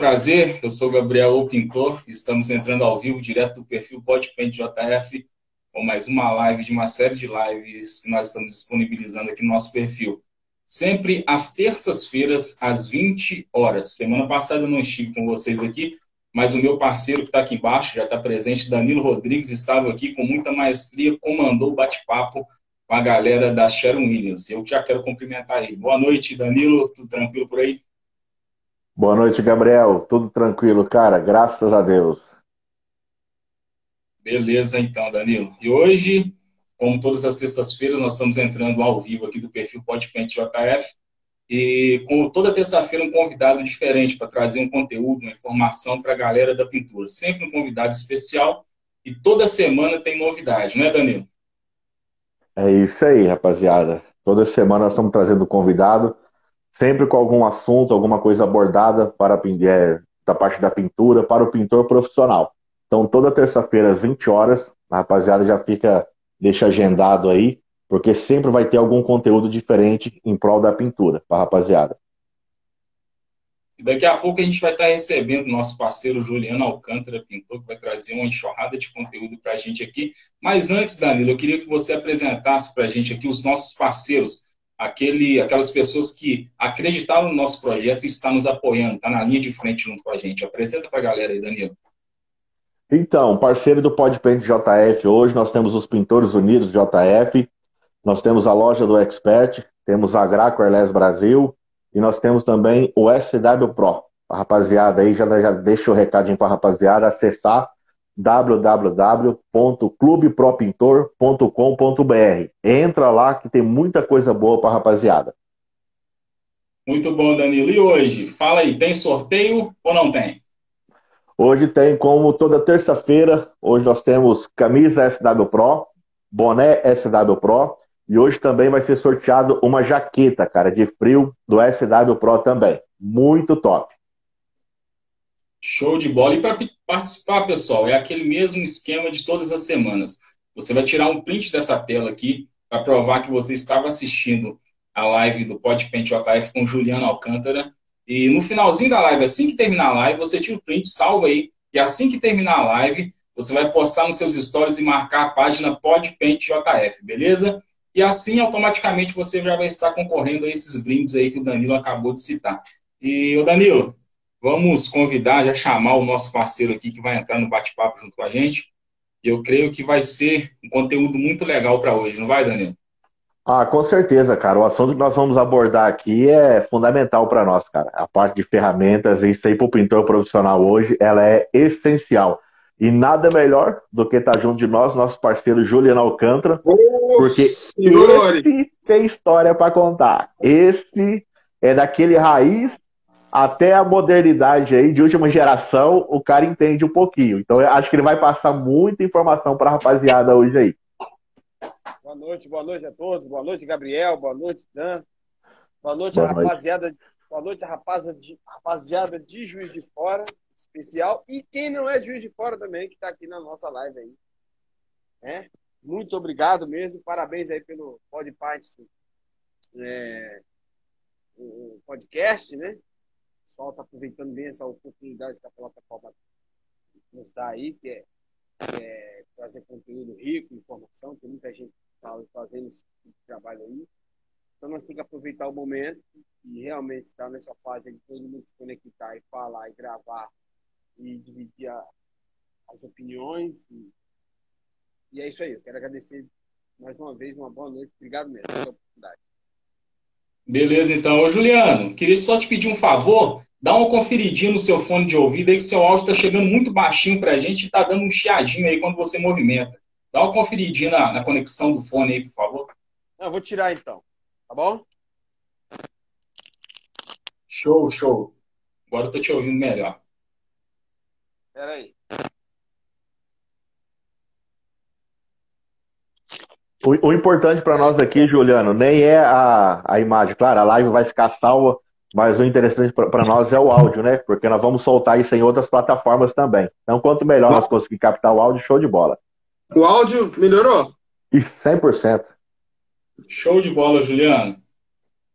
prazer. Eu sou Gabriel o Pintor. Estamos entrando ao vivo direto do perfil Podpaint JF com mais uma live de uma série de lives que nós estamos disponibilizando aqui no nosso perfil. Sempre às terças-feiras, às 20 horas. Semana passada eu não estive com vocês aqui, mas o meu parceiro que está aqui embaixo já está presente, Danilo Rodrigues, estava aqui com muita maestria, comandou o bate-papo com a galera da Sharon Williams. Eu já quero cumprimentar ele. Boa noite, Danilo. Tudo tranquilo por aí? Boa noite, Gabriel. Tudo tranquilo, cara? Graças a Deus. Beleza, então, Danilo. E hoje, como todas as sextas-feiras, nós estamos entrando ao vivo aqui do perfil Podpente JF. E com toda terça-feira, um convidado diferente para trazer um conteúdo, uma informação para a galera da pintura. Sempre um convidado especial. E toda semana tem novidade, não é, Danilo? É isso aí, rapaziada. Toda semana nós estamos trazendo convidado sempre com algum assunto, alguma coisa abordada para é, da parte da pintura para o pintor profissional. Então, toda terça-feira, às 20 horas, a rapaziada já fica, deixa agendado aí, porque sempre vai ter algum conteúdo diferente em prol da pintura, para a rapaziada. E daqui a pouco a gente vai estar recebendo nosso parceiro Juliano Alcântara, pintor, que vai trazer uma enxurrada de conteúdo para a gente aqui. Mas antes, Danilo, eu queria que você apresentasse para a gente aqui os nossos parceiros aquele, aquelas pessoas que acreditaram no nosso projeto e estão nos apoiando, está na linha de frente junto com a gente. Apresenta para a galera aí, Danilo. Então, parceiro do Podpaint JF, hoje nós temos os Pintores Unidos JF, nós temos a loja do Expert, temos a Graco Airlines Brasil e nós temos também o SW Pro. A rapaziada aí, já, já deixa o recadinho para a rapaziada acessar www.clubepropintor.com.br. Entra lá que tem muita coisa boa para rapaziada. Muito bom, Danilo. E hoje? Fala aí, tem sorteio ou não tem? Hoje tem, como toda terça-feira, hoje nós temos camisa SW Pro, boné SW Pro, e hoje também vai ser sorteado uma jaqueta, cara, de frio do SW Pro também. Muito top. Show de bola. E para participar, pessoal, é aquele mesmo esquema de todas as semanas. Você vai tirar um print dessa tela aqui para provar que você estava assistindo a live do Podpaint JF com Juliano Alcântara. E no finalzinho da live, assim que terminar a live, você tira o print, salva aí. E assim que terminar a live, você vai postar nos seus stories e marcar a página Podpaint JF, beleza? E assim, automaticamente, você já vai estar concorrendo a esses brindes aí que o Danilo acabou de citar. E, o Danilo, Vamos convidar, já chamar o nosso parceiro aqui que vai entrar no bate-papo junto com a gente. Eu creio que vai ser um conteúdo muito legal para hoje, não vai, Danilo? Ah, com certeza, cara. O assunto que nós vamos abordar aqui é fundamental para nós, cara. A parte de ferramentas, isso aí para o pintor profissional hoje, ela é essencial. E nada melhor do que estar tá junto de nós, nosso parceiro Juliano Alcântara, oh, porque senhores. esse tem história para contar. Esse é daquele raiz até a modernidade aí de última geração, o cara entende um pouquinho. Então eu acho que ele vai passar muita informação para a rapaziada hoje aí. Boa noite, boa noite a todos. Boa noite, Gabriel. Boa noite, Dan. Boa noite, boa rapaziada. Noite. Boa noite, rapaziada de, rapaziada de Juiz de Fora, especial. E quem não é de Juiz de Fora também, que está aqui na nossa live aí. É? Muito obrigado mesmo. Parabéns aí pelo Podpint, é, o podcast, né? Pessoal está aproveitando bem essa oportunidade que a plataforma nos dá aí, que é, que é trazer conteúdo rico, informação, tem muita gente tá fazendo esse tipo de trabalho aí. Então nós temos que aproveitar o momento e realmente estar nessa fase de todo mundo se conectar e falar e gravar e dividir a, as opiniões. E, e, é isso aí. Eu quero agradecer mais uma vez, uma boa noite. Obrigado mesmo pela oportunidade. Beleza, então. Ô, Juliano, queria só te pedir um favor. Dá uma conferidinha no seu fone de ouvido aí que seu áudio está chegando muito baixinho para a gente e está dando um chiadinho aí quando você movimenta. Dá uma conferidinha na, na conexão do fone aí, por favor. Não, vou tirar então. Tá bom? Show, show. Agora eu tô te ouvindo melhor. Espera aí. O, o importante para nós aqui, Juliano, nem é a, a imagem. Claro, a live vai ficar salva, mas o interessante para nós é o áudio, né? Porque nós vamos soltar isso em outras plataformas também. Então, quanto melhor nós conseguir captar o áudio, show de bola. O áudio melhorou? E 100%. Show de bola, Juliano.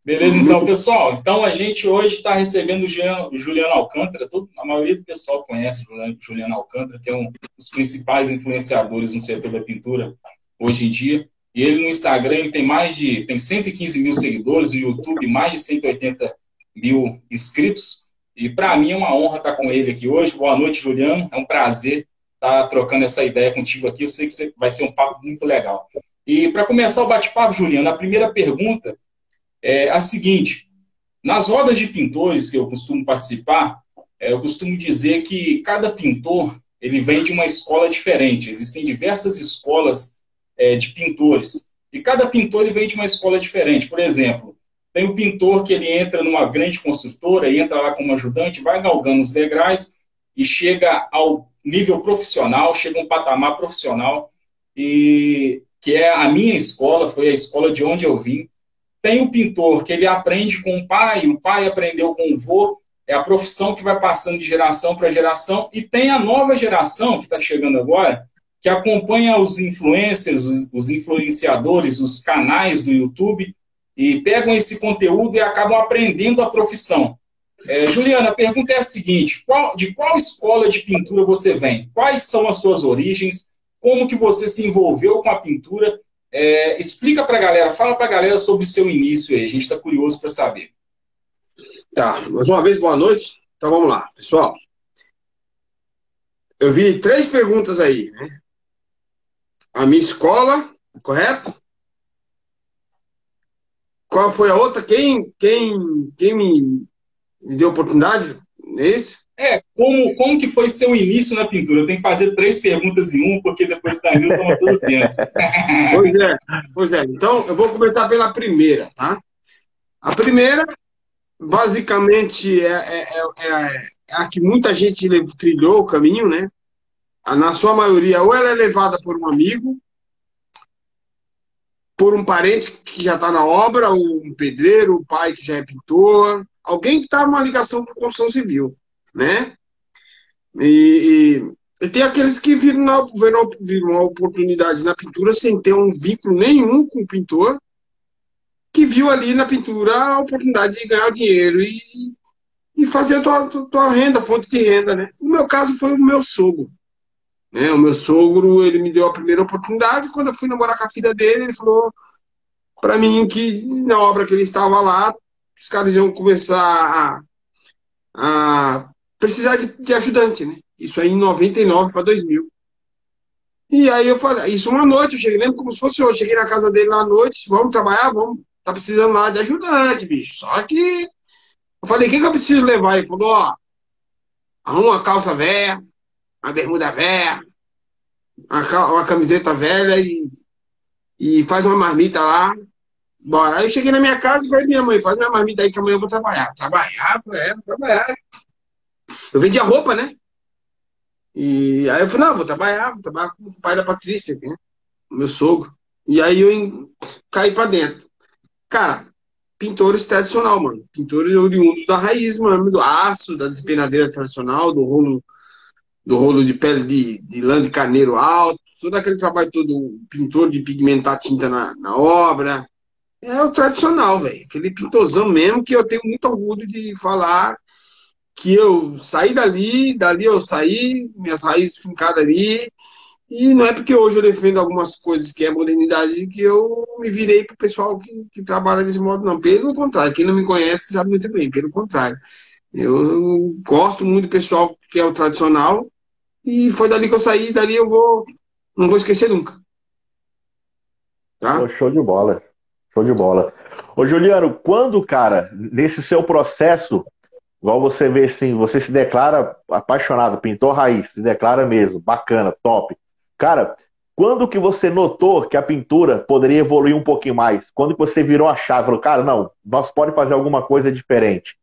Beleza, então, pessoal. Então, a gente hoje está recebendo o Juliano, Juliano Alcântara. Todo, a maioria do pessoal conhece o Juliano, Juliano Alcântara, que é um dos principais influenciadores no setor da pintura hoje em dia. E ele no Instagram ele tem mais de tem 115 mil seguidores, no YouTube mais de 180 mil inscritos. E para mim é uma honra estar com ele aqui hoje. Boa noite, Juliano. É um prazer estar trocando essa ideia contigo aqui. Eu sei que vai ser um papo muito legal. E para começar o bate-papo, Juliano, a primeira pergunta é a seguinte: nas rodas de pintores que eu costumo participar, é, eu costumo dizer que cada pintor ele vem de uma escola diferente. Existem diversas escolas é, de pintores e cada pintor ele vem de uma escola diferente. Por exemplo, tem o pintor que ele entra numa grande construtora e entra lá como ajudante, vai galgando os degraus e chega ao nível profissional, chega a um patamar profissional e que é a minha escola, foi a escola de onde eu vim. Tem o pintor que ele aprende com o pai, o pai aprendeu com o vô, é a profissão que vai passando de geração para geração, e tem a nova geração que está chegando agora, que acompanha os influencers, os, influenciadores, os canais do YouTube, e pegam esse conteúdo e acabam aprendendo a profissão. É, Juliana, a pergunta é a seguinte: qual, de qual escola de pintura você vem? Quais são as suas origens? como que você se envolveu com a pintura. É, explica para a galera, fala para a galera sobre o seu início aí, a gente está curioso para saber. Tá, mais uma vez, boa noite. Então vamos lá, pessoal. Eu vi três perguntas aí, né? A minha escola, correto? Qual foi a outra? Quem, quem, quem me, me deu oportunidade? É isso? É, como, como que foi seu início na pintura? Eu tenho que fazer três perguntas em um, porque depois da Danilo toma todo o tempo. pois é, pois é. Então, eu vou começar pela primeira, tá? A primeira, basicamente, é, é, é, é a que muita gente trilhou o caminho, né? Na sua maioria, ou ela é levada por um amigo, por um parente que já está na obra, ou um pedreiro, o pai que já é pintor, alguém que está numa ligação com construção civil né? E, e, e tem aqueles que viram, na, viram, viram uma oportunidade na pintura sem ter um vínculo nenhum com o pintor, que viu ali na pintura a oportunidade de ganhar dinheiro e, e fazer a tua, tua renda, fonte de renda, né? No meu caso foi o meu sogro. Né? O meu sogro, ele me deu a primeira oportunidade, quando eu fui namorar com a filha dele, ele falou para mim que na obra que ele estava lá, os caras iam começar a, a precisar de, de ajudante, né? Isso aí em 99 para 2000. E aí eu falei, isso uma noite, eu cheguei, lembro como se fosse hoje, cheguei na casa dele lá à noite, vamos trabalhar, vamos, tá precisando lá de ajudante, bicho. Só que eu falei, o que, que eu preciso levar? Ele falou, ó, arruma uma calça velha, uma bermuda velha, uma, uma camiseta velha e, e faz uma marmita lá. Bora. Aí eu cheguei na minha casa e falei, minha mãe, faz minha marmita aí que amanhã eu vou trabalhar. Trabalhar? É, vou trabalhar. Eu vendia roupa, né? E aí eu falei, não, vou trabalhar, vou trabalhar com o pai da Patrícia, né? meu sogro. E aí eu caí pra dentro. Cara, pintores tradicional, mano. Pintores oriundos da raiz, mano, do aço, da despenadeira tradicional, do rolo, do rolo de pele de, de lã de carneiro alto, todo aquele trabalho todo, pintor de pigmentar tinta na, na obra. É o tradicional, velho. Aquele pintorzão mesmo que eu tenho muito orgulho de falar que eu saí dali, dali eu saí, minhas raízes fincadas ali, e não é porque hoje eu defendo algumas coisas que é modernidade que eu me virei para o pessoal que, que trabalha desse modo, não. Pelo contrário, quem não me conhece sabe muito bem, pelo contrário. Eu gosto muito do pessoal que é o tradicional, e foi dali que eu saí, dali eu vou, não vou esquecer nunca. Tá? show de bola, show de bola. Ô Juliano, quando, cara, nesse seu processo Igual você vê assim, você se declara apaixonado, pintor raiz, se declara mesmo, bacana, top. Cara, quando que você notou que a pintura poderia evoluir um pouquinho mais? Quando que você virou a chave? Falou, cara, não, nós pode fazer alguma coisa diferente.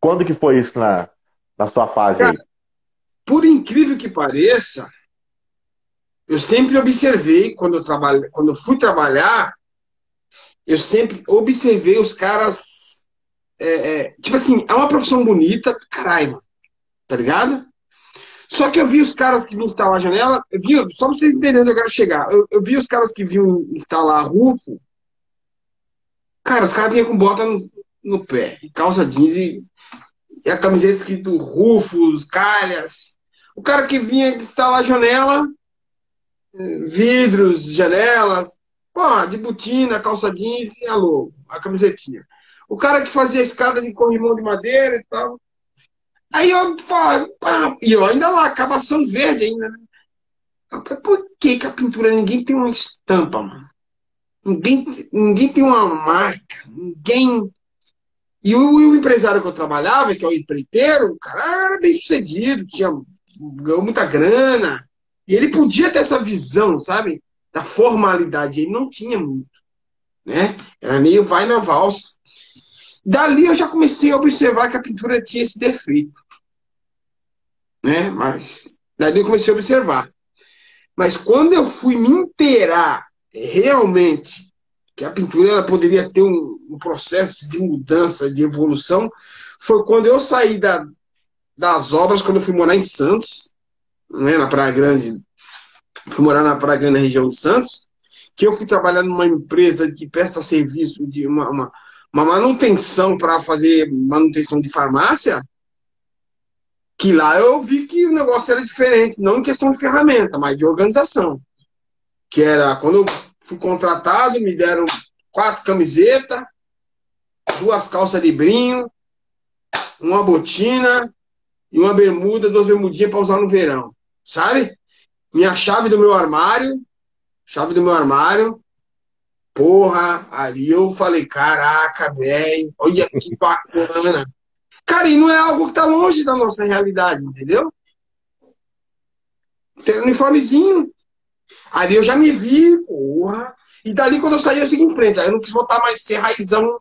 Quando que foi isso na, na sua fase cara, aí? Por incrível que pareça, eu sempre observei quando eu trabalhei, quando eu fui trabalhar, eu sempre observei os caras é, é, tipo assim, é uma profissão bonita, caralho, tá ligado? Só que eu vi os caras que vinham instalar a janela, eu vi, só pra vocês entenderem onde eu quero chegar, eu, eu vi os caras que vinham instalar rufo, Cara, os caras vinham com bota no, no pé, calça jeans e, e a camiseta escrito Rufus, Calhas. O cara que vinha instalar janela, vidros, janelas, pô, de botina, calça jeans e a logo, a camisetinha. O cara que fazia escada de corrimão de madeira e tal. Aí eu falo, e eu ainda lá, cavação verde ainda, né? Por que, que a pintura ninguém tem uma estampa, mano? Ninguém, ninguém tem uma marca, ninguém. E o, o, empresário que eu trabalhava, que é o empreiteiro, o cara era bem sucedido, tinha, ganhou muita grana. E ele podia ter essa visão, sabe? Da formalidade. Ele não tinha muito. Né? Era meio vai na valsa. Dali eu já comecei a observar que a pintura tinha esse defeito. Né? Mas dali eu comecei a observar. Mas quando eu fui me inteirar realmente que a pintura ela poderia ter um, um, processo de mudança, de evolução, foi quando eu saí da, das obras, quando eu fui morar em Santos, né, na Praia Grande, fui morar na Praia Grande, na região de Santos, que eu fui trabalhar numa empresa que presta serviço de uma, uma, uma manutenção para fazer manutenção de farmácia, que lá eu vi que o negócio era diferente, não em questão de ferramenta, mas de organização. Que era quando eu fui contratado, me deram quatro camisetas, duas calças de brinho, uma botina e uma bermuda, duas bermudinhas para usar no verão. Sabe? Minha chave do meu armário, chave do meu armário. Porra, ali eu falei, caraca, velho, olha que bacana. Cara, e não é algo que tá longe da nossa realidade, entendeu? Tem um uniformezinho, Ali eu já me vi, porra. E dali, quando eu saí, eu segui em frente. Aí eu não quis voltar mais ser raizão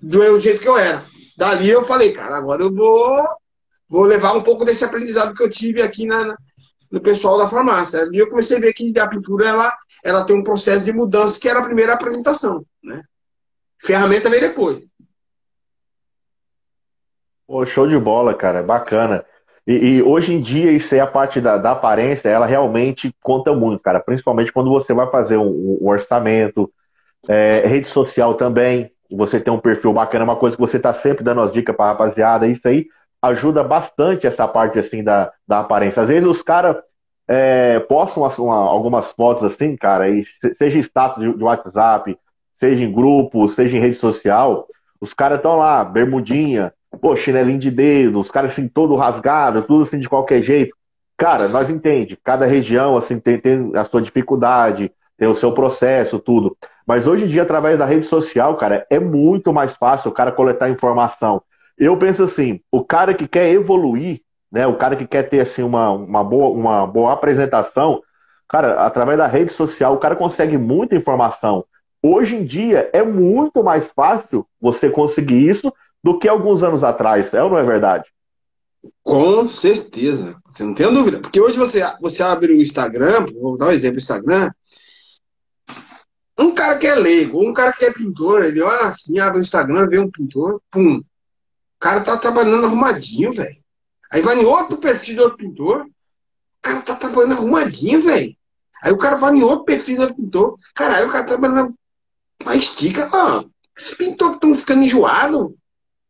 do jeito que eu era. Dali eu falei, cara, agora eu vou, vou levar um pouco desse aprendizado que eu tive aqui na, no pessoal da farmácia. Ali eu comecei a ver que a pintura ela, ela tem um processo de mudança que era a primeira apresentação. Né? Ferramenta veio depois. Pô, show de bola, cara. Bacana. E, e, hoje em dia, isso aí, a parte da, da, aparência, ela realmente conta muito, cara. Principalmente quando você vai fazer um, um orçamento, é, rede social também. Você tem um perfil bacana, uma coisa que você tá sempre dando as dicas pra rapaziada. Isso aí ajuda bastante essa parte, assim, da, da aparência. Às vezes os caras é, postam uma, uma, algumas fotos assim, cara, e seja status de, de WhatsApp, seja em grupo, seja em rede social, os caras estão lá, bermudinha, pô, chinelinho de dedo, os caras assim, todo rasgado, tudo assim de qualquer jeito. Cara, nós entende, cada região assim tem, tem a sua dificuldade, tem o seu processo, tudo. Mas hoje em dia, através da rede social, cara, é muito mais fácil o cara coletar informação. Eu penso assim, o cara que quer evoluir, né, o cara que quer ter assim uma, uma, boa, uma boa apresentação, cara, através da rede social, o cara consegue muita informação. Hoje em dia é muito mais fácil você conseguir isso do que alguns anos atrás, é ou não é verdade? Com certeza, você não tem dúvida. Porque hoje você, você abre o Instagram, vou dar um exemplo: Instagram. Um cara que é leigo, um cara que é pintor, ele olha assim, abre o Instagram, vê um pintor, pum. Cara tá trabalhando arrumadinho, velho. Aí vai em outro perfil do outro pintor, o cara tá trabalhando arrumadinho, velho. Aí o cara vai em outro perfil do outro pintor, caralho, o cara tá trabalhando a estica, ó. Esses pintores estão ficando enjoados.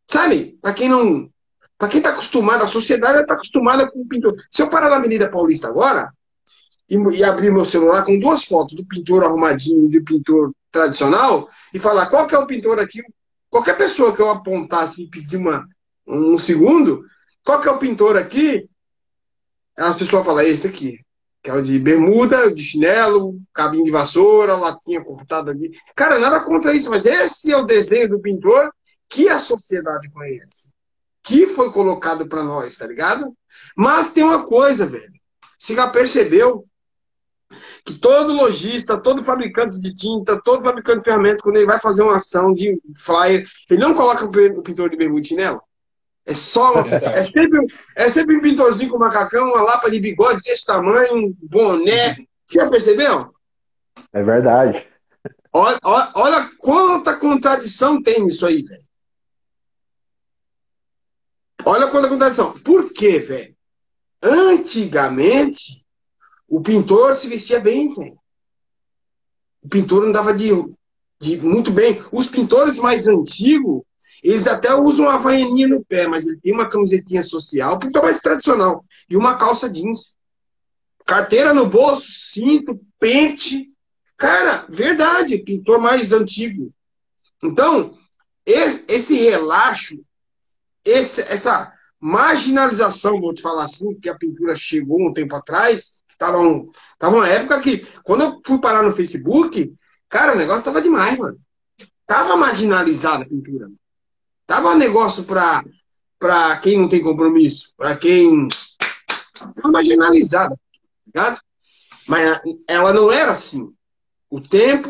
Sabe? Para quem não. Para quem está acostumado, a sociedade está acostumada com o pintor. Se eu parar na Avenida Paulista agora e, e, abrir meu celular com duas fotos do pintor arrumadinho e do pintor tradicional e falar qual que é o pintor aqui, qualquer pessoa que eu apontasse e pedir uma, um segundo, qual que é o pintor aqui, as pessoas falam, esse aqui. Que é o de bermuda, de chinelo, cabinho de vassoura, latinha cortada ali. Cara, nada contra isso, mas esse é o desenho do pintor que a sociedade conhece, que foi colocado para nós, tá ligado? Mas tem uma coisa, velho. Você já percebeu que todo lojista, todo fabricante de tinta, todo fabricante de ferramenta, quando ele vai fazer uma ação de flyer, ele não coloca o pintor de bermuda nela? É só. É, é, sempre, é sempre um pintorzinho com macacão, uma lapa de bigode desse tamanho, um boné. Você já percebeu? É verdade. Olha, olha, olha quanta contradição tem nisso aí, velho. Olha quanta contradição. Por quê, velho? Antigamente, o pintor se vestia bem, velho. O pintor andava de de, muito bem. Os pintores mais antigos, eles até usam a havaianinha no pé, mas ele tem uma camisetinha social, pintor mais tradicional, e uma calça jeans. Carteira no bolso, cinto, pente. Cara, verdade, pintor mais antigo. Então, esse, esse relaxo, esse, essa marginalização, vou te falar assim, que a pintura chegou um tempo atrás, estava um, tava uma época que, quando eu fui parar no Facebook, cara, o negócio tava demais, mano. Tava marginalizada a pintura. Tava um negócio pra, pra quem não tem compromisso, pra quem. Tava marginalizada, tá ligado? Mas ela não era assim. O tempo,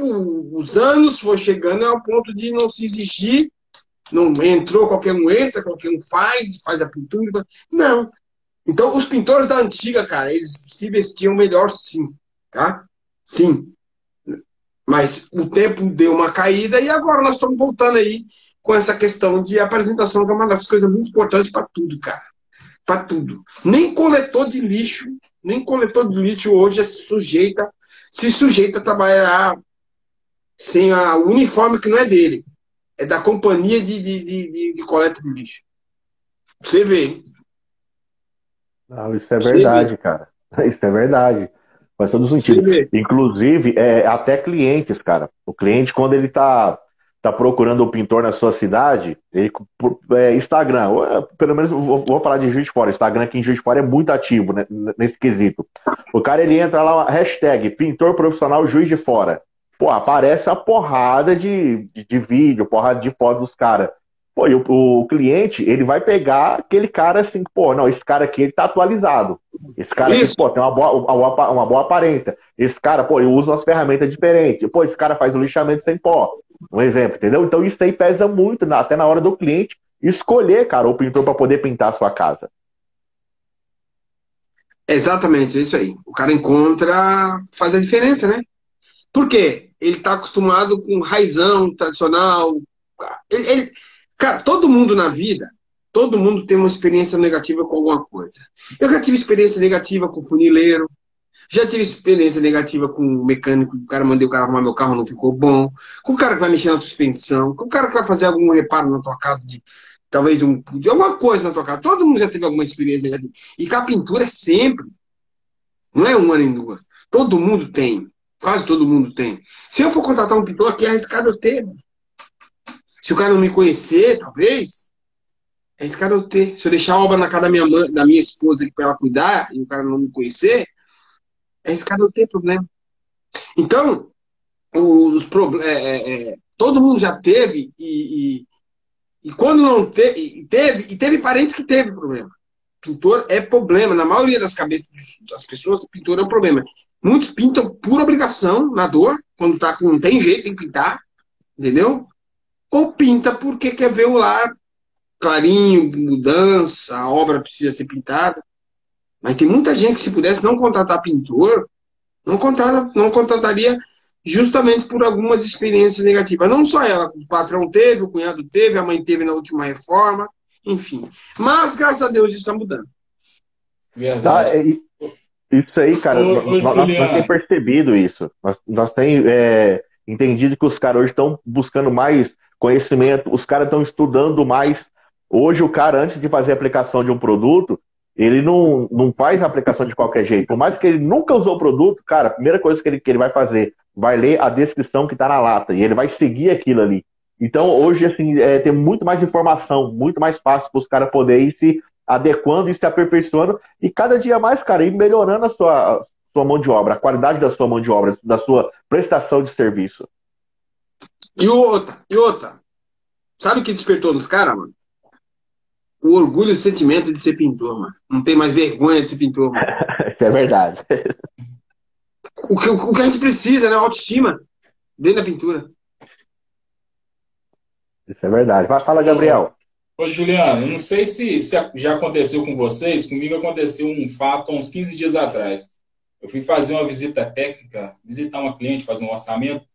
os anos foi chegando ao ponto de não se exigir. Não entrou, qualquer um entra, qualquer um faz, faz a pintura. Não. Então, os pintores da antiga, cara, eles se vestiam melhor sim, tá? Sim. Mas o tempo deu uma caída e agora nós estamos voltando aí com essa questão de apresentação, que é uma das coisas muito importantes para tudo, cara. Para tudo. Nem coletor de lixo, nem coletor de lixo hoje é sujeita, se sujeita a trabalhar sem a, o uniforme que não é dele. É da companhia de, de, de, de coleta de lixo. Você vê. Não, isso é verdade, cara. Isso é verdade. Faz todo sentido. Inclusive, é, até clientes, cara. O cliente, quando ele está tá procurando um pintor na sua cidade, ele, por, é, Instagram, pelo menos vou, vou, falar de Juiz de Fora, Instagram aqui em Juiz de Fora é muito ativo né, nesse quesito. O cara ele entra lá, hashtag pintor profissional Juiz de Fora. Pô, aparece a porrada de, de, de vídeo, porrada de foto dos caras. Pô, e o, o, cliente, ele vai pegar aquele cara assim, pô, não, esse cara aqui ele tá atualizado. Esse cara aqui, pô, tem uma boa, uma, boa aparência. Esse cara, pô, ele usa umas ferramentas diferentes. Pô, esse cara faz o lixamento sem pó. Um exemplo, entendeu? Então isso aí pesa muito, até na hora do cliente escolher, cara, o pintor para poder pintar a sua casa. Exatamente, é isso aí. O cara encontra, faz a diferença, né? Por quê? Ele está acostumado com raizão tradicional. Ele, ele, cara, todo mundo na vida, todo mundo tem uma experiência negativa com alguma coisa. Eu já tive experiência negativa com funileiro, já tive experiência negativa com mecânico, o cara mandei o cara arrumar meu carro, não ficou bom. Com o cara que vai mexer na suspensão, com o cara que vai fazer algum reparo na tua casa de talvez de, um, de alguma coisa na tua casa. Todo mundo já teve alguma experiência negativa. E com a pintura é sempre. Não é uma nem duas. Todo mundo tem. Quase todo mundo tem. Se eu for contratar um pintor aqui, é arriscado eu ter. Se o cara não me conhecer, talvez, é arriscado eu ter. Se eu deixar a obra na casa da minha, mãe, da minha esposa para ela cuidar e o cara não me conhecer, esse cara não tem problema. Então, os é, é, é, todo mundo já teve e, e, e quando não te, e teve e teve parentes que teve problema. Pintor é problema na maioria das cabeças das pessoas. Pintor é um problema. Muitos pintam por obrigação, na dor, quando tá não tem jeito tem que pintar, entendeu? Ou pinta porque quer ver o lar clarinho, mudança, a obra precisa ser pintada. Mas tem muita gente que se pudesse não contratar pintor, não, contrata, não contrataria justamente por algumas experiências negativas. Não só ela, o patrão teve, o cunhado teve, a mãe teve na última reforma, enfim. Mas, graças a Deus, isso está mudando. Tá, é, isso aí, cara, ô, nós, ô, nós, nós temos percebido isso. Nós, nós temos é, entendido que os caras hoje estão buscando mais conhecimento, os caras estão estudando mais. Hoje, o cara, antes de fazer a aplicação de um produto, ele não, não faz a aplicação de qualquer jeito. Por mais que ele nunca usou o produto, cara, a primeira coisa que ele, que ele vai fazer, vai ler a descrição que está na lata e ele vai seguir aquilo ali. Então, hoje, assim, é, tem muito mais informação, muito mais fácil para os caras poderem ir se adequando e se aperfeiçoando e cada dia mais, cara, ir melhorando a sua, sua mão de obra, a qualidade da sua mão de obra, da sua prestação de serviço. E outra, e outra. Sabe o que despertou nos caras, mano? o orgulho e o sentimento de ser pintor, mano. Não tem mais vergonha de ser pintor, mano. Isso é verdade. O que, o que a gente precisa, né? Autoestima dentro da pintura. Isso é verdade. Vai, fala, Gabriel. Ô, Juliano, eu não sei se, se já aconteceu com vocês, comigo aconteceu um fato há uns 15 dias atrás. Eu fui fazer uma visita técnica, visitar uma cliente, fazer um orçamento,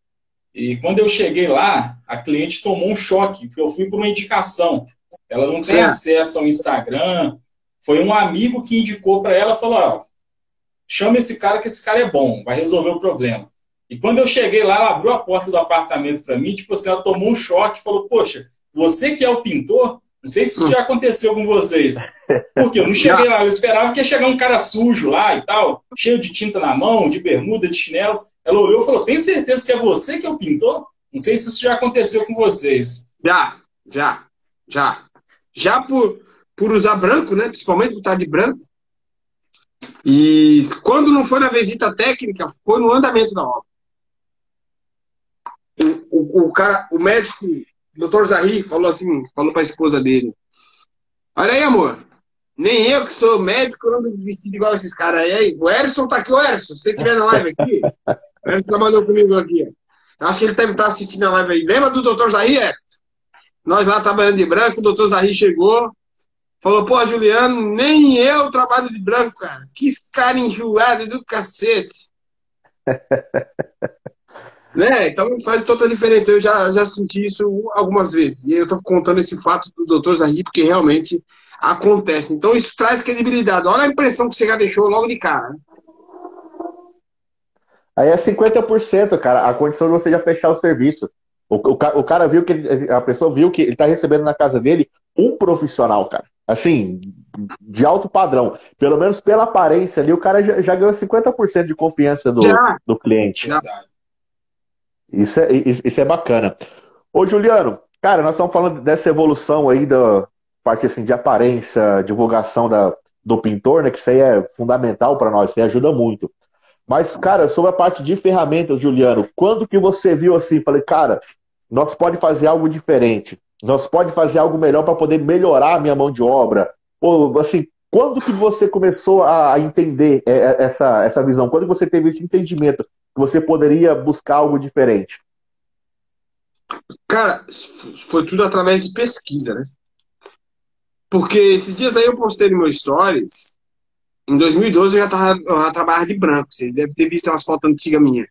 e quando eu cheguei lá, a cliente tomou um choque, porque eu fui por uma indicação. Ela não tem acesso ao Instagram. Foi um amigo que indicou para ela, falou: ó, chama esse cara que esse cara é bom, vai resolver o problema. E quando eu cheguei lá, ela abriu a porta do apartamento para mim, tipo assim, ela tomou um choque, falou, poxa, você que é o pintor? Não sei se isso já aconteceu com vocês. Porque eu não cheguei lá, eu esperava que ia chegar um cara sujo lá e tal, cheio de tinta na mão, de bermuda, de chinelo. Ela olhou e falou: Tem certeza que é você que é o pintor? Não sei se isso já aconteceu com vocês. Já, já, já. Já por, por usar branco, né? Principalmente por estar de branco. E quando não foi na visita técnica, foi no andamento da obra. O, o, o cara, o médico o doutor Zahri falou assim, falou para a esposa dele. Olha aí, amor. Nem eu que sou médico ando vestido igual esses caras aí. O Erson tá aqui, o Erson. Se você estiver na live aqui, Erson trabalhou comigo aqui. Acho que ele deve estar assistindo a live aí. Lembra do doutor Zahri, Erson? Nós lá trabalhando de branco, o doutor Zahri chegou, falou, pô, Juliano, nem eu trabalho de branco, cara. Que cara enjoado do cacete. Né? Então faz toda a diferença. Eu já, já senti isso algumas vezes. E eu estou contando esse fato do Dr. Zahri, porque realmente acontece. Então isso traz credibilidade. Olha a impressão que você já deixou logo de cara. Aí é 50%, cara, a condição de você já fechar o serviço. O, o, o cara viu que ele, a pessoa viu que ele está recebendo na casa dele um profissional, cara. Assim, de alto padrão. Pelo menos pela aparência ali, o cara já, já ganhou 50% de confiança do, do cliente. Já. Isso é, isso é bacana. Ô, Juliano, cara, nós estamos falando dessa evolução aí da parte assim, de aparência, divulgação da, do pintor, né? Que isso aí é fundamental para nós, isso aí ajuda muito. Mas, cara, sobre a parte de ferramentas, Juliano, quando que você viu assim, falei, cara, nós pode fazer algo diferente, nós pode fazer algo melhor para poder melhorar a minha mão de obra? Ou, assim, quando que você começou a entender é, é, essa, essa visão? Quando você teve esse entendimento que você poderia buscar algo diferente? Cara, foi tudo através de pesquisa, né? Porque esses dias aí eu postei no meu stories. Em 2012 eu já, tava, eu já trabalhava de branco. Vocês devem ter visto umas fotos antigas minhas.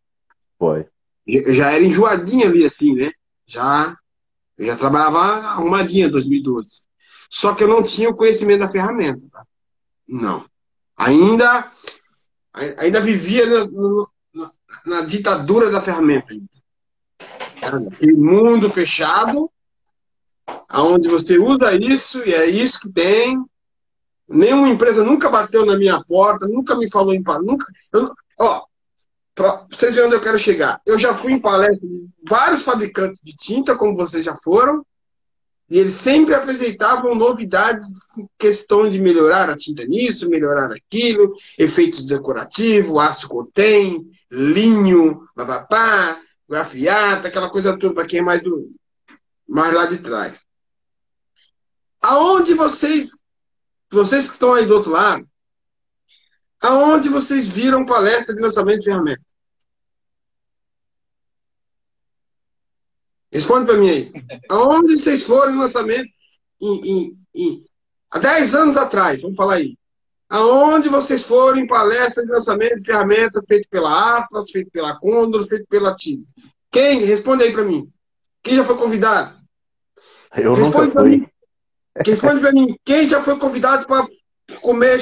Foi. Eu já era enjoadinha ali, assim, né? Já, eu já trabalhava arrumadinha em 2012. Só que eu não tinha o conhecimento da ferramenta. Tá? Não. Ainda, ainda vivia no, no, na ditadura da ferramenta. Aquele mundo fechado, aonde você usa isso e é isso que tem. Nenhuma empresa nunca bateu na minha porta, nunca me falou em nunca. Eu, ó, pra vocês verem onde eu quero chegar. Eu já fui em palestra de vários fabricantes de tinta, como vocês já foram, e eles sempre apresentavam novidades em questão de melhorar a tinta nisso, melhorar aquilo, efeitos decorativos, aço contém, linho, babapá, grafiata, aquela coisa toda para quem é mais, do, mais lá de trás. Aonde vocês, vocês que estão aí do outro lado, aonde vocês viram palestra de lançamento de ferramenta? Responde para mim aí. Aonde vocês foram no lançamento? Em, em, em, há 10 anos atrás, vamos falar aí. Aonde vocês foram em palestra de lançamento de ferramenta feito pela Atlas, feito pela Condor, feito pela TIM? Quem? Responde aí para mim. Quem já foi convidado? Eu Responde para mim. Responde para mim. Quem já foi convidado para comer,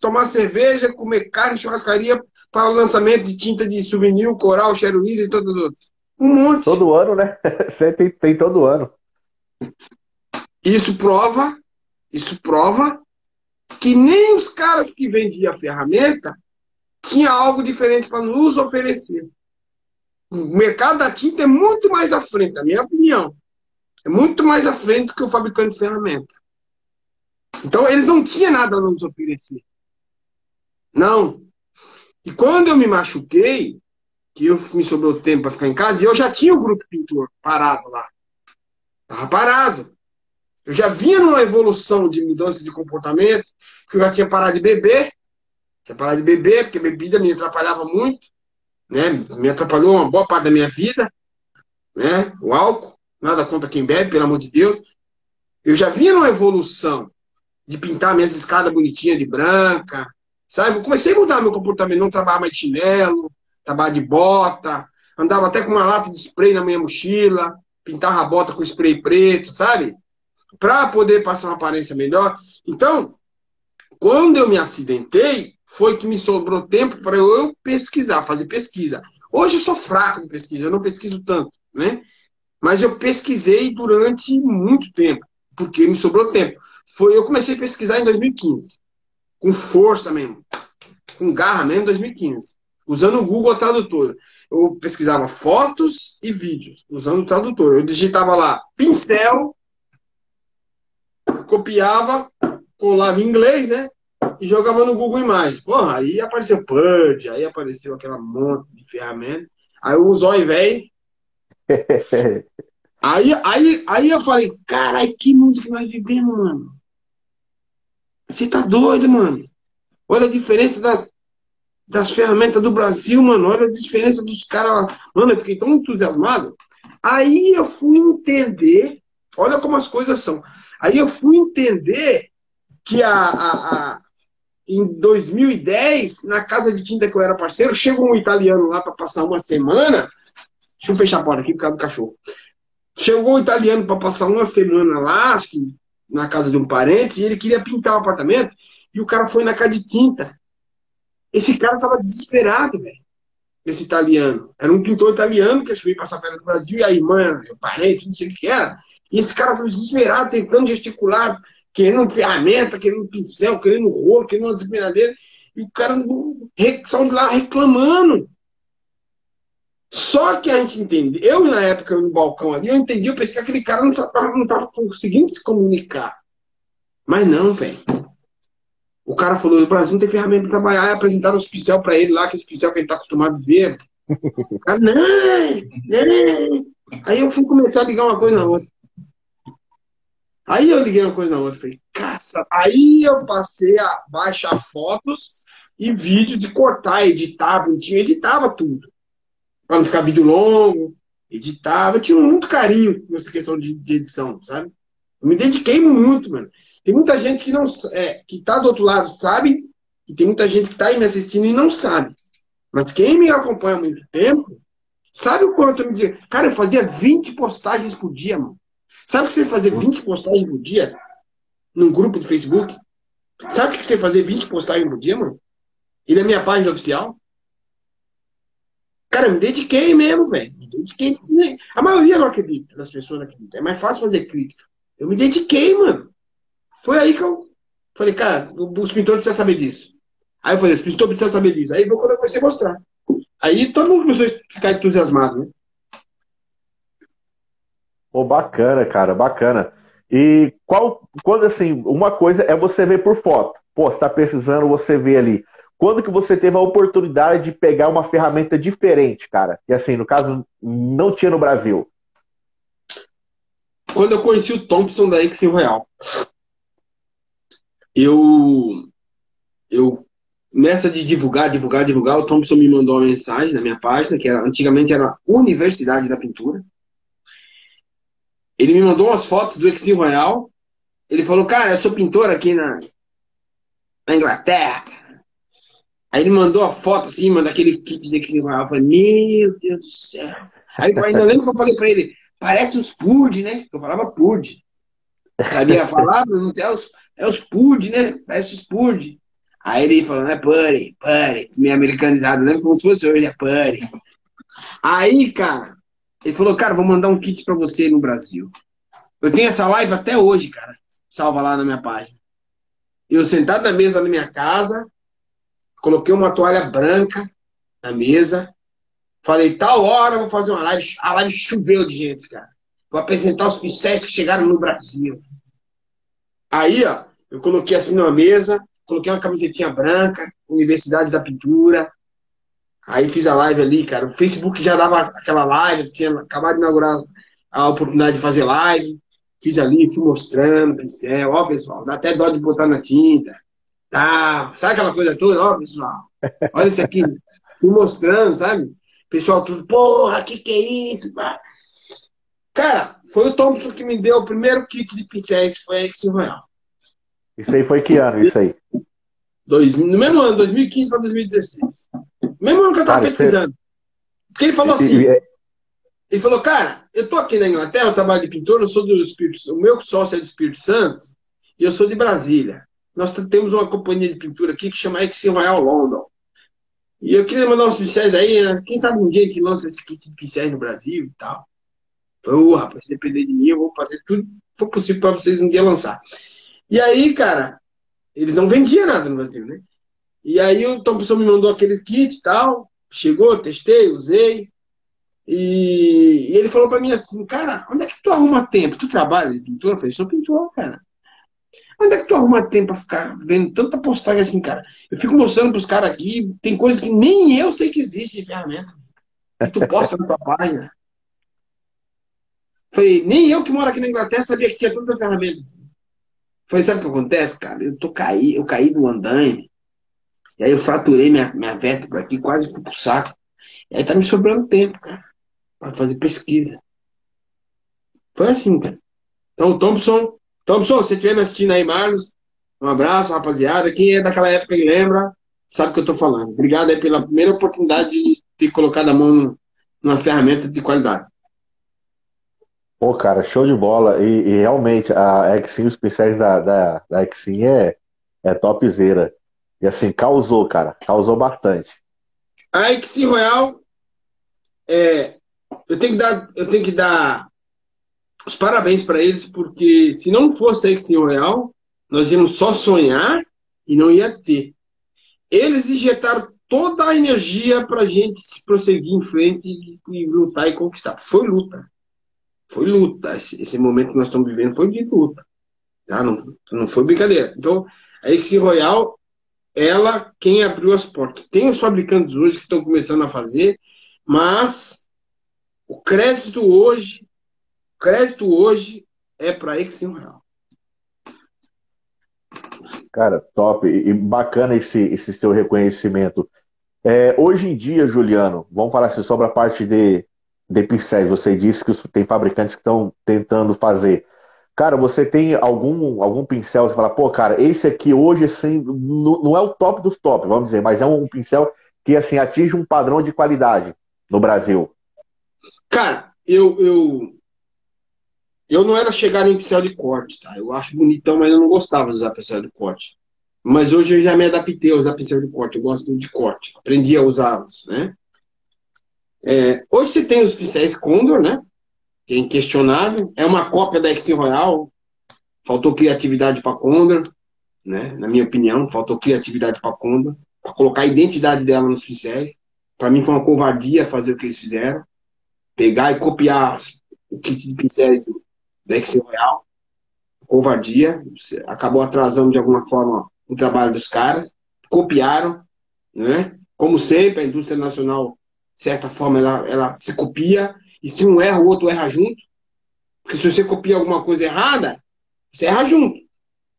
tomar cerveja, comer carne, churrascaria para o lançamento de tinta de souvenir, coral, cheruína e todos os outros? Um monte. Todo ano, né? Você tem, tem todo ano. Isso prova, isso prova que nem os caras que vendiam a ferramenta tinha algo diferente para nos oferecer. O mercado da tinta é muito mais à frente, na minha opinião. É muito mais à frente que o fabricante de ferramenta. Então, eles não tinham nada a nos oferecer. Não. E quando eu me machuquei, que eu me sobrou tempo para ficar em casa, e eu já tinha o grupo pintor parado lá. Estava parado. Eu já vinha numa evolução de mudança de comportamento, que eu já tinha parado de beber. Tinha parado de beber, porque a bebida me atrapalhava muito. Né? Me atrapalhou uma boa parte da minha vida. Né? O álcool, nada contra quem bebe, pelo amor de Deus. Eu já vinha numa evolução de pintar minhas escadas bonitinhas de branca. Sabe? Eu comecei a mudar meu comportamento, não trabalhar mais chinelo, trabalhava de bota, andava até com uma lata de spray na minha mochila, pintava a bota com spray preto, sabe? Para poder passar uma aparência melhor. Então, quando eu me acidentei, foi que me sobrou tempo para eu pesquisar, fazer pesquisa. Hoje eu sou fraco de pesquisa, eu não pesquiso tanto, né? Mas eu pesquisei durante muito tempo, porque me sobrou tempo. Foi, eu comecei a pesquisar em 2015, com força mesmo, com garra mesmo em 2015, usando o Google Tradutor. Eu pesquisava fotos e vídeos, usando o tradutor. Eu digitava lá pincel, copiava, colava em inglês, né? E jogava no Google Imagens. Porra, aí apareceu Purge, aí apareceu aquela monte de ferramenta. Aí o zóio velho. aí, aí, aí eu falei, caralho, que mundo que nós vivemos, mano. Você tá doido, mano. Olha a diferença das, das ferramentas do Brasil, mano. Olha a diferença dos caras lá. Mano, eu fiquei tão entusiasmado. Aí eu fui entender. Olha como as coisas são. Aí eu fui entender que a, a, a, em 2010, na casa de tinta que eu era parceiro, chegou um italiano lá para passar uma semana. Deixa eu fechar a porta aqui por causa do cachorro. Chegou um italiano para passar uma semana lá, acho que na casa de um parente, e ele queria pintar o apartamento, e o cara foi na casa de tinta. Esse cara tava desesperado, velho. Esse italiano. Era um pintor italiano que veio passar férias no Brasil, e a irmã, o parente, não sei o que era. E esse cara foi desesperado, tentando gesticular, querendo ferramenta, querendo pincel, querendo rolo, querendo uma desesperadeira. E o cara saiu de lá reclamando. Só que a gente entende. Eu, na época, no balcão ali, eu entendi, eu pensei que aquele cara não estava não tava conseguindo se comunicar. Mas não, velho. O cara falou: o Brasil não tem ferramenta para trabalhar. Apresentaram os pincel para ele lá, aquele pincel que ele está acostumado a ver. O cara, não, não. Aí eu fui começar a ligar uma coisa na outra. Aí eu liguei uma coisa na outra, falei, caça. Aí eu passei a baixar fotos e vídeos e cortar, editar, bonitinho, editava tudo. Para não ficar vídeo longo, editava, tinha muito carinho nessa questão de, de, edição, sabe? Eu me dediquei muito, mano. Tem muita gente que não é, que tá do outro lado sabe, e tem muita gente que tá aí me assistindo e não sabe. Mas quem me acompanha há muito tempo, sabe o quanto eu me digo. Cara, eu fazia 20 postagens por dia, mano. Sabe que você fazer 20 postagens por dia num grupo de Facebook? Sabe o que você fazer 20 postagens por dia, mano? E na minha página oficial? Cara, me dediquei mesmo, velho. Me dediquei. A maioria não acredita, das pessoas não. É mais fácil fazer crítica. Eu me dediquei, mano. Foi aí que eu falei, cara, os pintores precisam saber disso. Aí eu falei, os pintores precisam saber disso. Aí quando eu comecei a mostrar. Aí todo mundo começou a ficar entusiasmado, né? Pô, bacana, cara, bacana. E qual, quando assim, uma coisa é você ver por foto. Pô, você tá precisando, você vê ali. Quando que você teve a oportunidade de pegar uma ferramenta diferente, cara? E assim, no caso, não tinha no Brasil. Quando eu conheci o Thompson da Exim Real. Eu eu nessa de divulgar, divulgar, divulgar, o Thompson me mandou uma mensagem na minha página, que era, antigamente era Universidade da Pintura. Ele me mandou umas fotos do Exil Royal. Ele falou, cara, eu sou pintor aqui na, na Inglaterra. Aí ele mandou a foto assim, mano, daquele kit de Royal. Eu falei, meu Deus do céu. Aí eu ainda lembro que eu falei pra ele, parece os Purge, né? Eu falava Purge. Sabia falar? Não é os, é Purge, né? Parece os Purge. Aí ele falou, é Purge, Purge, meio americanizado, né? Como se fosse hoje, é Purge. Aí, cara, ele falou, cara, vou mandar um kit para você no Brasil. Eu tenho essa live até hoje, cara. Salva lá na minha página. Eu sentado na mesa na minha casa, coloquei uma toalha branca na mesa. Falei, tal hora vou fazer uma live. A live choveu de gente, cara. Vou apresentar os pincéis que chegaram no Brasil. Aí, ó, eu coloquei assim numa mesa, coloquei uma camisetinha branca, Universidade da Pintura, Aí fiz a live ali, cara. O Facebook já dava aquela live, tinha acabado de inaugurar a oportunidade de fazer live. Fiz ali, fui mostrando, pincel, ó, pessoal, dá até dó de botar na tinta. Tá, sabe aquela coisa toda? Ó, pessoal, olha isso aqui. Fui mostrando, sabe? Pessoal, tudo, porra, que que é isso? Cara, foi o Thompson que me deu o primeiro kit de pincéis, foi a Exim Royal. Isso aí foi que ano, isso aí? Dois, no mesmo ano, 2015 para 2016. Mesmo ano que eu estava pesquisando. Porque ele falou assim. É- ele falou, cara, eu tô aqui na Inglaterra, eu trabalho de pintor, eu sou do Espírito Santo. O meu sócio é do Espírito Santo e eu sou de Brasília. Nós temos uma companhia de pintura aqui que chama Exim Royal London. E eu queria mandar uns pincéis aí, né? quem sabe um dia gente lança esse kit de pincéis no Brasil e tal. Oh, rapaz, se depender de mim, eu vou fazer tudo que for possível para vocês um dia lançar. E aí, cara, eles não vendiam nada no Brasil, né? E aí o Tom Pessoa me mandou aquele kit e tal. Chegou, testei, usei. E, e ele falou para mim assim, cara, onde é que tu arruma tempo? Tu trabalha de pintura? Eu falei, sou pintor, cara. Onde é que tu arruma tempo pra ficar vendo tanta postagem assim, cara? Eu fico mostrando pros caras aqui, tem coisas que nem eu sei que existe de ferramenta. Que tu posta na tua página. Falei, nem eu que moro aqui na Inglaterra sabia que tinha tanta ferramenta. Falei, sabe o que acontece, cara? Eu, tô caí, eu caí do andaime. E aí eu fraturei minha, minha vértebra aqui, quase fui pro saco. E aí tá me sobrando tempo, cara, pra fazer pesquisa. Foi assim, cara. Então, Thompson, Thompson, se você estiver me assistindo aí, Marlos, um abraço, rapaziada. Quem é daquela época e lembra, sabe o que eu tô falando. Obrigado aí pela primeira oportunidade de ter colocado a mão numa ferramenta de qualidade. Pô, cara, show de bola. E, e realmente, a Exim, os pincéis da, da, da Exim é, é topzera. E assim, causou, cara. Causou bastante. A Exim Royal, é, eu, tenho que dar, eu tenho que dar os parabéns para eles, porque se não fosse a Exim Royal, nós íamos só sonhar e não ia ter. Eles injetaram toda a energia para a gente prosseguir em frente e, e lutar e conquistar. Foi luta foi luta. Esse, esse, momento que nós estamos vivendo foi de luta. Tá? Não, não foi brincadeira. Então, a Exi Royal, ela quem abriu as portas. Tem os fabricantes hoje que estão começando a fazer, mas o crédito hoje, crédito hoje é para a Exi Royal. Cara, top. E bacana esse, esse seu reconhecimento. É, hoje em dia, Juliano, vamos falar assim sobre a parte de de pincéis. Você disse que tem fabricantes que estão tentando fazer. Cara, você tem algum, algum pincel, você fala, pô, cara, esse aqui hoje, assim, não, não é o top dos top, vamos dizer, mas é um pincel que, assim, atinge um padrão de qualidade no Brasil. Cara, eu, eu, eu não era chegar em pincel de corte, tá? Eu acho bonitão, mas eu não gostava de usar pincel de corte. Mas hoje eu já me adaptei a usar pincel de corte, eu gosto de corte. Aprendi a usá-los, né? É, hoje você tem os pincéis Condor, né? Que é inquestionável. É uma cópia da Exim Royal. Faltou criatividade para Condor, né? Na minha opinião, faltou criatividade para Condor. Para colocar a identidade dela nos pincéis. Para mim foi uma covardia fazer o que eles fizeram. Pegar e copiar o kit de pincéis da Exim Royal. Covardia. Acabou atrasando de alguma forma o trabalho dos caras. Copiaram, né? Como sempre, a indústria nacional de certa forma, ela, ela se copia, e se um erra, o outro erra junto. Porque se você copia alguma coisa errada, você erra junto.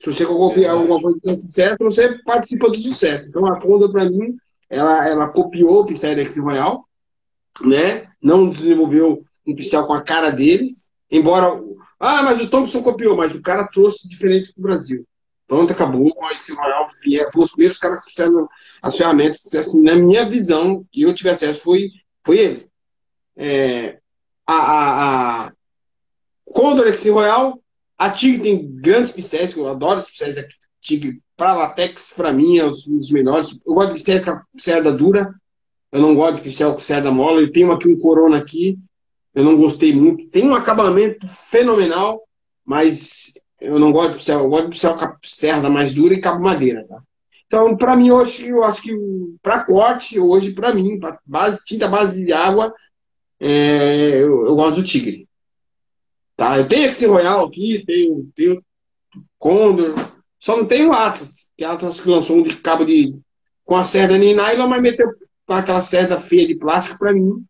Se você copia alguma coisa que tem sucesso, você participa do sucesso. Então, a Conda, para mim, ela, ela copiou o pincel da X Royal, né? não desenvolveu um pincel com a cara deles, embora. Ah, mas o Thompson copiou, mas o cara trouxe diferentes para o Brasil. Pronto, acabou. X Royal foi os primeiros caras que fizeram as ferramentas, assim, na minha visão, que eu tive acesso, foi, foi eles. É, a, a, a Condor X Royal, a Tigre tem grandes pincéis, eu adoro os pincéis da Tigre. Para latex, para mim, é os, os melhores. Eu gosto de pincéis com a cerda dura. Eu não gosto de pincel com cerda mola. Eu tenho aqui um Corona aqui. Eu não gostei muito. Tem um acabamento fenomenal, mas eu não gosto de pincel. Eu gosto de com cerda mais dura e cabo madeira, tá? Então, para mim, hoje, eu acho que para corte, hoje, para mim, pra base, tinta base de água, é, eu, eu, gosto do Tigre. Tá? Eu tenho esse Royal aqui, tenho, tenho Condor, só não tenho Atlas, que Atlas lançou um de cabo de. com a cerda de nylon, mas meteu com aquela cerda feia de plástico para mim.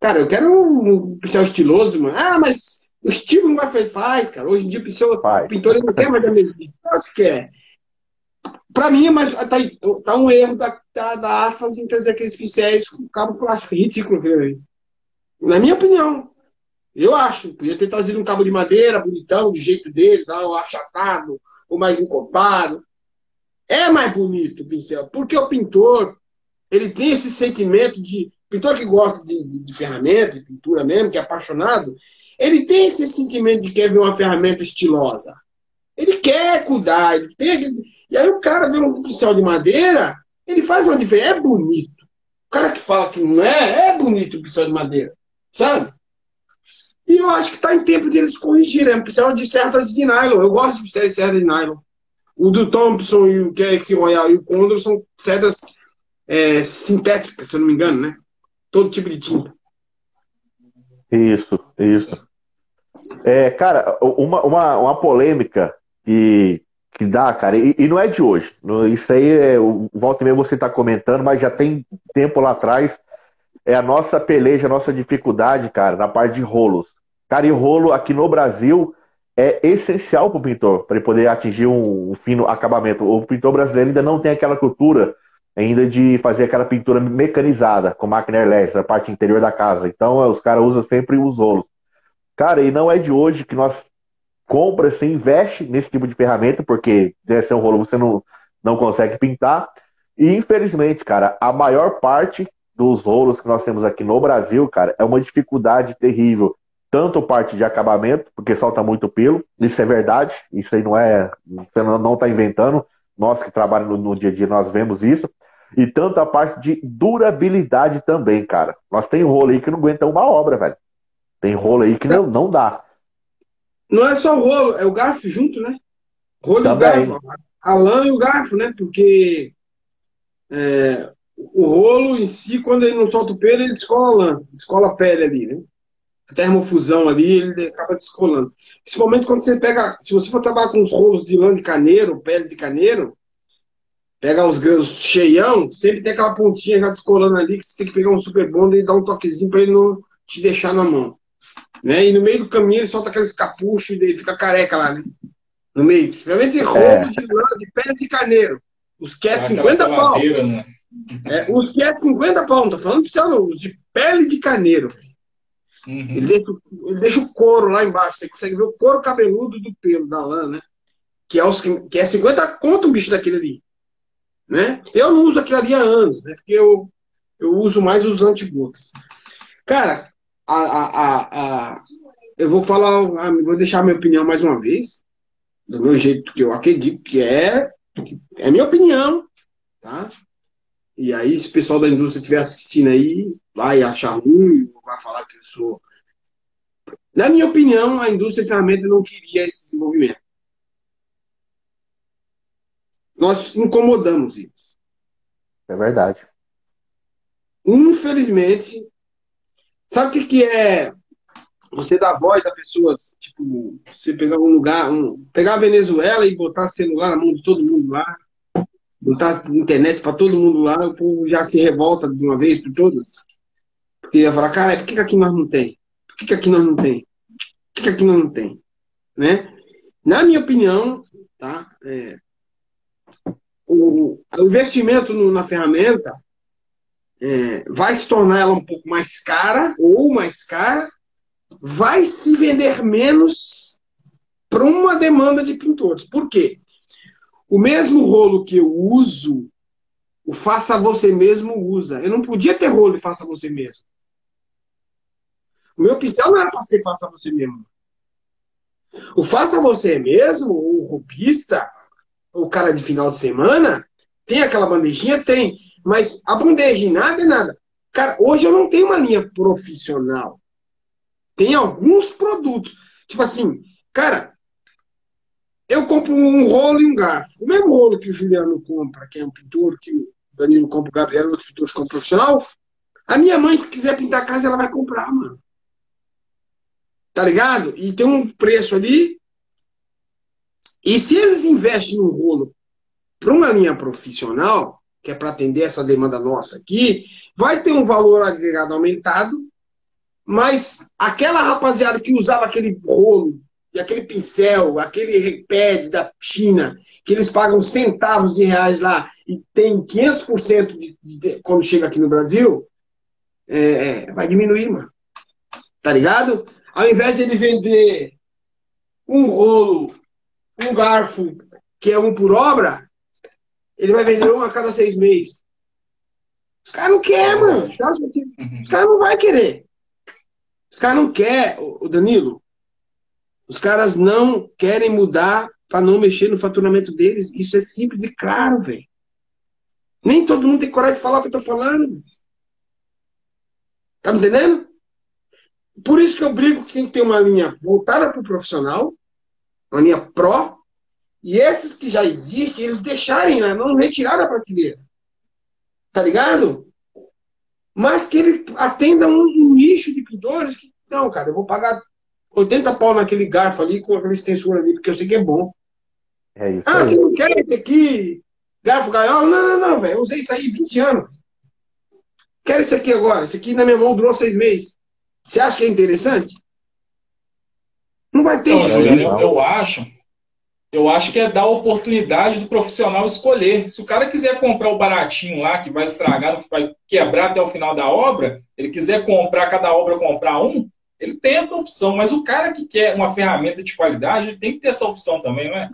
Cara, eu quero um, pincel estiloso, mano. Ah, mas o estilo não vai faz, cara. Hoje em dia o, pincel, pintor não quer mais a mesma. Acho que é. Para mim, mas tá, tá, um erro da, da, da AFAS em trazer aqueles pincéis com cabo plástico ridículo. Na minha opinião. Eu acho. Podia ter trazido um cabo de madeira, bonitão, do jeito dele, tal, achatado, ou mais encopado. É mais bonito o pincel. Porque o pintor, ele tem esse sentimento de. Pintor que gosta de, de, de ferramenta, de pintura mesmo, que é apaixonado, ele tem esse sentimento de quer ver uma ferramenta estilosa. Ele quer cuidar, ele tem aquele e aí o cara vê um pincel de madeira, ele faz uma diferença. É bonito. cara que fala que não é, é bonito o pincel de madeira, sabe? E eu acho que está em tempo deles corrigirem. É um pincel de cerdas de nylon. Eu gosto de pincel de cerdas de nylon. O do Thompson e o Galaxy Royal e o Condor são cerdas é, sintéticas, se eu não me engano, né? Todo tipo de tinta. Isso, isso. É, cara, uma, uma, uma polêmica que, que dá, cara, e, e não é de hoje. Isso aí, é, o volta e meia você está comentando, mas já tem tempo lá atrás. É a nossa peleja, a nossa dificuldade, cara, na parte de rolos. Cara, e rolo aqui no Brasil é essencial para o pintor, para ele poder atingir um, um fino acabamento. O pintor brasileiro ainda não tem aquela cultura ainda de fazer aquela pintura mecanizada, com máquina airless, a parte interior da casa. Então, os caras usam sempre os rolos. Cara, e não é de hoje que nós compra, você investe nesse tipo de ferramenta, porque se ser um rolo você não, não consegue pintar. E infelizmente, cara, a maior parte dos rolos que nós temos aqui no Brasil, cara, é uma dificuldade terrível. Tanto parte de acabamento, porque solta muito pelo, isso é verdade, isso aí não é, você não está inventando, nós que trabalhamos no, no dia a dia, nós vemos isso e tanto a parte de durabilidade também, cara. Nós tem rolo aí que não aguenta uma obra, velho. Tem rolo aí que não, não dá. Não é só o rolo, é o garfo junto, né? Rolo também. e o garfo. A lã e o garfo, né? Porque é, o rolo em si, quando ele não solta o pelo, ele descola a lã, descola a pele ali, né? A termofusão ali, ele acaba descolando. Principalmente quando você pega, se você for trabalhar com os rolos de lã de caneiro, pele de caneiro, pega os grãos cheião, sempre tem aquela pontinha já descolando ali, que você tem que pegar um super bonder e dar um toquezinho para ele não te deixar na mão. Né? E no meio do caminho ele solta aqueles capuchos e daí fica careca lá, né? No meio. Principalmente roubo é. de, de pele de carneiro. Os que é 50 pau. Né? É, os que é 50 pau, não tô falando pra os de pele de carneiro. Uhum. Ele, deixa, ele deixa o couro lá embaixo. Você consegue ver o couro cabeludo do pelo da lã, né? Que é, os, que é 50 conto um bicho daquele ali. Né? Eu não uso aquilo ali há anos, né? Porque eu, eu uso mais os antibotas. Cara, a, a, a, eu vou falar, vou deixar minha opinião mais uma vez, do meu jeito que eu acredito que é, é minha opinião, tá? E aí, se o pessoal da indústria estiver assistindo aí, vai achar ruim, vai falar que eu sou. Na minha opinião, a indústria de ferramentas não queria esse desenvolvimento. Nós incomodamos eles. É verdade. Infelizmente, sabe o que, que é você dar voz a pessoas, tipo, você pegar um lugar, um, pegar a Venezuela e botar celular na mão de todo mundo lá, botar internet para todo mundo lá, o povo já se revolta de uma vez por todas. Porque ia falar, cara, por que, que aqui nós não tem? Por que, que aqui nós não tem? Por que, que aqui nós não tem? Né? Na minha opinião, tá? É, o, o investimento no, na ferramenta é, vai se tornar ela um pouco mais cara ou mais cara, vai se vender menos para uma demanda de pintores. Por quê? O mesmo rolo que eu uso, o faça você mesmo usa. Eu não podia ter rolo e faça você mesmo. O meu pincel não era para ser faça você mesmo. O faça você mesmo, o robista, o cara de final de semana, tem aquela bandejinha? Tem. Mas a bandeja nada é nada. Cara, hoje eu não tenho uma linha profissional. Tem alguns produtos. Tipo assim, cara, eu compro um rolo e um garfo. O mesmo rolo que o Juliano compra, que é um pintor, que o Danilo compra, o Gabriel, outros pintores compram profissional. A minha mãe, se quiser pintar a casa, ela vai comprar, mano. Tá ligado? E tem um preço ali e se eles investem no rolo para uma linha profissional, que é para atender essa demanda nossa aqui, vai ter um valor agregado aumentado, mas aquela rapaziada que usava aquele rolo e aquele pincel, aquele reped da China, que eles pagam centavos de reais lá e tem 500% de, de, quando chega aqui no Brasil, é, vai diminuir, mano. Tá ligado? Ao invés de ele vender um rolo um garfo que é um por obra, ele vai vender um a cada seis meses. Os caras não querem, mano. Os caras cara não vai querer. Os caras não querem, o Danilo. Os caras não querem mudar para não mexer no faturamento deles. Isso é simples e claro, velho. Nem todo mundo tem coragem de falar o que eu tô falando. Tá me entendendo? Por isso que eu brigo que tem que ter uma linha voltada para o profissional, uma linha pró, e esses que já existem, eles deixarem, né? não retirar da prateleira. Tá ligado? Mas que ele atenda um, um nicho de pintores que, não, cara, eu vou pagar 80 pau naquele garfo ali com aquela extensura ali, porque eu sei que é bom. É isso ah, aí. você não quer esse aqui, garfo gaiola? Não, não, não, velho. Eu usei isso aí 20 anos. Quero esse aqui agora. Esse aqui na minha mão durou seis meses. Você acha que é interessante? Não vai ter isso. Eu, eu acho. Eu acho que é dar a oportunidade do profissional escolher. Se o cara quiser comprar o baratinho lá, que vai estragar, vai quebrar até o final da obra, ele quiser comprar cada obra, comprar um, ele tem essa opção. Mas o cara que quer uma ferramenta de qualidade, ele tem que ter essa opção também, não é?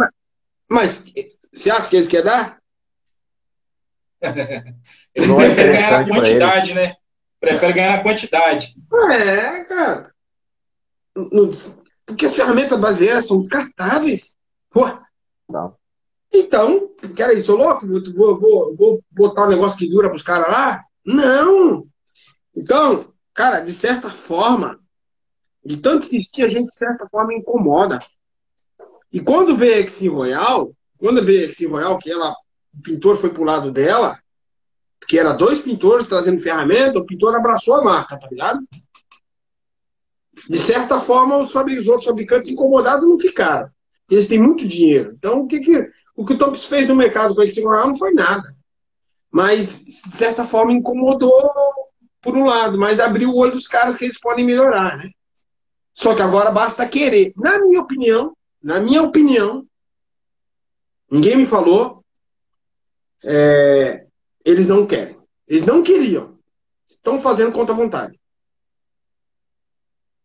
Mas você acha que eles querem dar? Eles Não é preferem ganhar na quantidade, né? Preferem ganhar na quantidade. É, cara. No- Porque as ferramentas brasileiras são descartáveis. Pô. Não. Então, quero isso, sou louco? Vou, vou, vou, botar um negócio que dura pros caras lá? Não! Então, cara, de certa forma, de tanto insistir, a gente, de certa forma, incomoda. E quando veio a Exim Royal, quando veio a Exim Royal, que ela, o pintor foi pro lado dela, que era dois pintores trazendo ferramenta, o pintor abraçou a marca, tá ligado? De certa forma, os, os outros fabricantes incomodados não ficaram. Eles têm muito dinheiro. Então, o que, que o que o Thompson fez no mercado com a Royal não foi nada. Mas, de certa forma, incomodou por um lado, mas abriu o olho dos caras que eles podem melhorar, né? Só que agora basta querer. Na minha opinião, na minha opinião, ninguém me falou, é, eles não querem. Eles não queriam. Estão fazendo contra a vontade.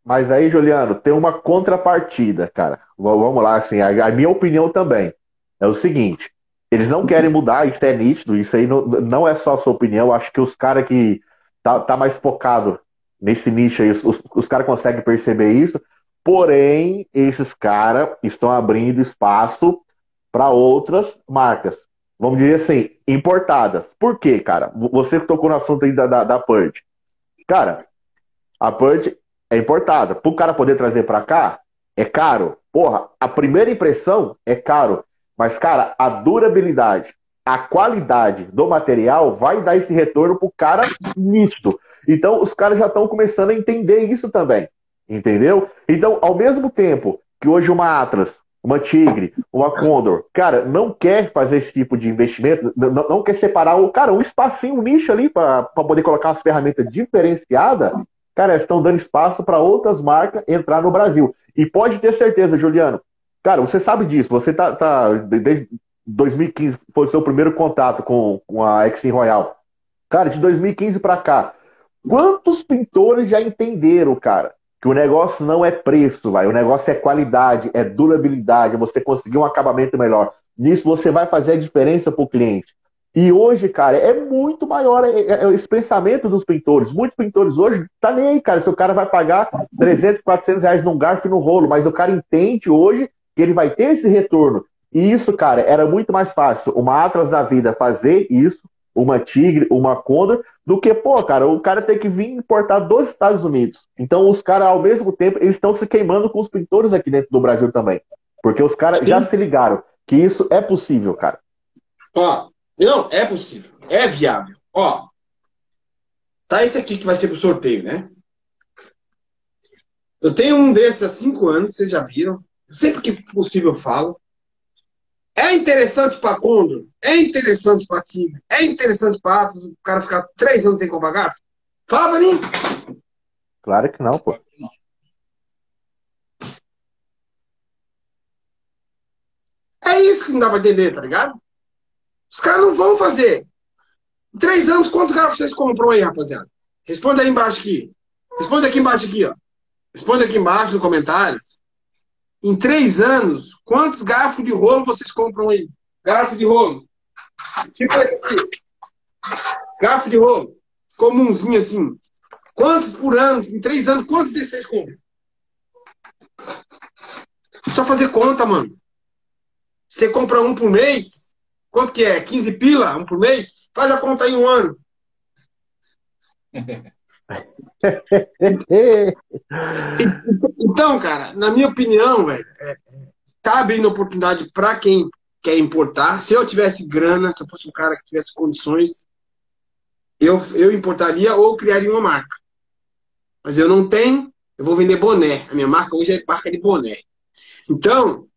Mas aí, Juliano, tem uma contrapartida, cara. Vamos lá, assim, a, a minha opinião também é o seguinte: eles não querem mudar, isso é nítido, isso aí não, não é só sua opinião. Acho que os caras que tá, tá mais focado nesse nicho aí, os, os caras conseguem perceber isso. Porém, esses caras estão abrindo espaço para outras marcas. Vamos dizer assim, importadas. Por quê, cara? Você tocou no assunto aí da, da, da Purge. Cara, a Purge é importada. Para o cara poder trazer para cá, é caro. Porra, a primeira impressão é caro. Mas, cara, a durabilidade, a qualidade do material vai dar esse retorno pro cara nítido. Então, os caras já estão começando a entender isso também. Entendeu? Então, ao mesmo tempo que hoje uma Atlas, uma Tigre, uma Condor, cara, não quer fazer esse tipo de investimento, não, não quer separar o cara, um espacinho, um nicho ali para poder colocar umas ferramentas diferenciadas, cara, estão dando espaço para outras marcas entrar no Brasil. E pode ter certeza, Juliano, cara, você sabe disso, você tá, tá desde 2015 foi o seu primeiro contato com, com a Exim Royal. Cara, de 2015 para cá, quantos pintores já entenderam, cara, que o negócio não é preço, vai, o negócio é qualidade, é durabilidade, é você conseguir um acabamento melhor. Nisso você vai fazer a diferença para o cliente. E hoje, cara, é muito maior é, é, é esse pensamento dos pintores. Muitos pintores hoje tá nem aí, cara. Se o cara vai pagar 300, 400 reais num garfo e no rolo, mas o cara entende hoje que ele vai ter esse retorno. E isso, cara, era muito mais fácil uma Atlas da vida fazer isso, uma Tigre, uma Condor, do que, pô, cara, o cara tem que vir importar dos Estados Unidos. Então, os caras, ao mesmo tempo, eles estão se queimando com os pintores aqui dentro do Brasil também. Porque os caras já se ligaram que isso é possível, cara. Ó, não, é possível. É viável. Ó, tá esse aqui que vai ser pro sorteio, né? Eu tenho um desses há cinco anos, vocês já viram. Sempre que possível eu falo. É interessante para Condor? É interessante para Tigre? É interessante para Atlas o cara ficar três anos sem comprar garfo? Fala pra mim. Claro que não, pô. É isso que não dá pra entender, tá ligado? Os caras não vão fazer. Em três anos, quantos garfos vocês compram aí, rapaziada? Responda aí embaixo aqui. Responda aqui embaixo aqui, ó. Responda aqui embaixo no comentário. Em três anos, quantos garfos de rolo vocês compram aí? Garfo de rolo. Tipo esse aqui. Garfo de rolo. Comumzinho assim. Quantos por ano? Em três anos, quantos desses vocês compram? Só fazer conta, mano. Você compra um por mês? Quanto que é? 15 pila? Um por mês? Faz a conta aí um ano. então, cara, na minha opinião, velho, é, tá abrindo oportunidade para quem quer importar. Se eu tivesse grana, se eu fosse um cara que tivesse condições, eu, eu importaria ou criaria uma marca. Mas eu não tenho, eu vou vender boné. A minha marca hoje é marca de boné. Então,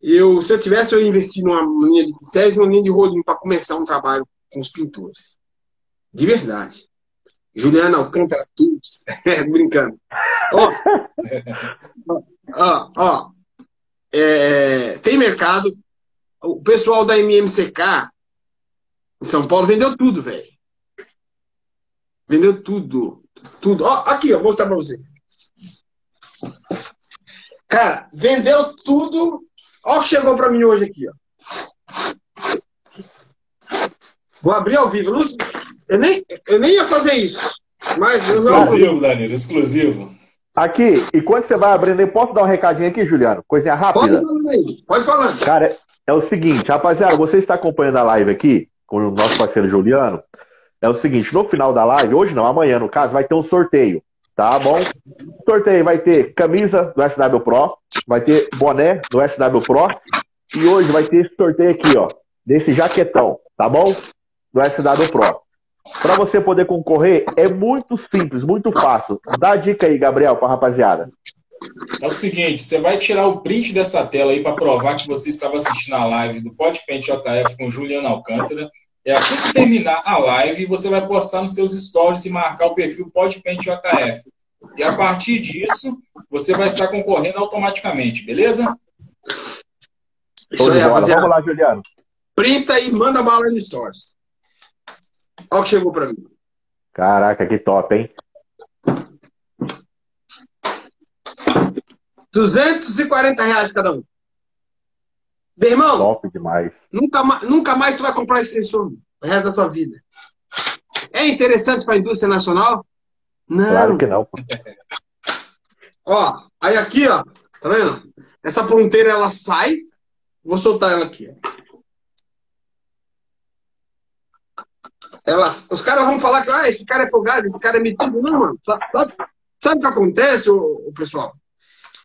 eu, se eu tivesse, eu investir numa linha de pincéis e uma linha de rolinho para começar um trabalho com os pintores. De verdade. Juliana Alcântara Tubes. brincando. Ó, ó, ó. É, tem mercado. O pessoal da MMCK em São Paulo vendeu tudo, velho. Vendeu tudo. Tudo. Ó, aqui, ó, vou mostrar pra você. Cara, vendeu tudo. Ó o que chegou pra mim hoje aqui, ó. Vou abrir ao vivo. Eu nem, eu nem ia fazer isso. Mas exclusivo, não... Danilo, exclusivo. Aqui, e quando você vai abrindo, posso dar um recadinho aqui, Juliano? Coisinha rápida. Pode, pode falar. Cara, é o seguinte, rapaziada, você está acompanhando a live aqui com o nosso parceiro Juliano. É o seguinte, no final da live, hoje não, amanhã no caso, vai ter um sorteio, tá bom? O sorteio vai ter camisa do SW Pro, vai ter boné do SW Pro e hoje vai ter esse sorteio aqui, ó, desse jaquetão, tá bom? Do SW Pro. Para você poder concorrer, é muito simples, muito fácil. Dá a dica aí, Gabriel, para rapaziada. É o seguinte, você vai tirar o print dessa tela aí para provar que você estava assistindo a live do Podpente JF com Juliano Alcântara. É assim que terminar a live, você vai postar nos seus stories e marcar o perfil Podpente JF. E a partir disso, você vai estar concorrendo automaticamente, beleza? Isso aí, rapaziada. Vamos lá, Juliano. Printa e manda bala no stories. Olha o que chegou para mim. Caraca, que top, hein? 240 reais cada um. Meu irmão, top demais. Nunca, nunca mais tu vai comprar extensor o resto da tua vida. É interessante para a indústria nacional? Não. Claro que não. ó, aí aqui, ó, tá vendo? Essa ponteira ela sai. Vou soltar ela aqui. Ó. Ela, os caras vão falar que ah, esse cara é folgado, esse cara é metido. Não, mano. Sabe, sabe o que acontece, o, o, pessoal?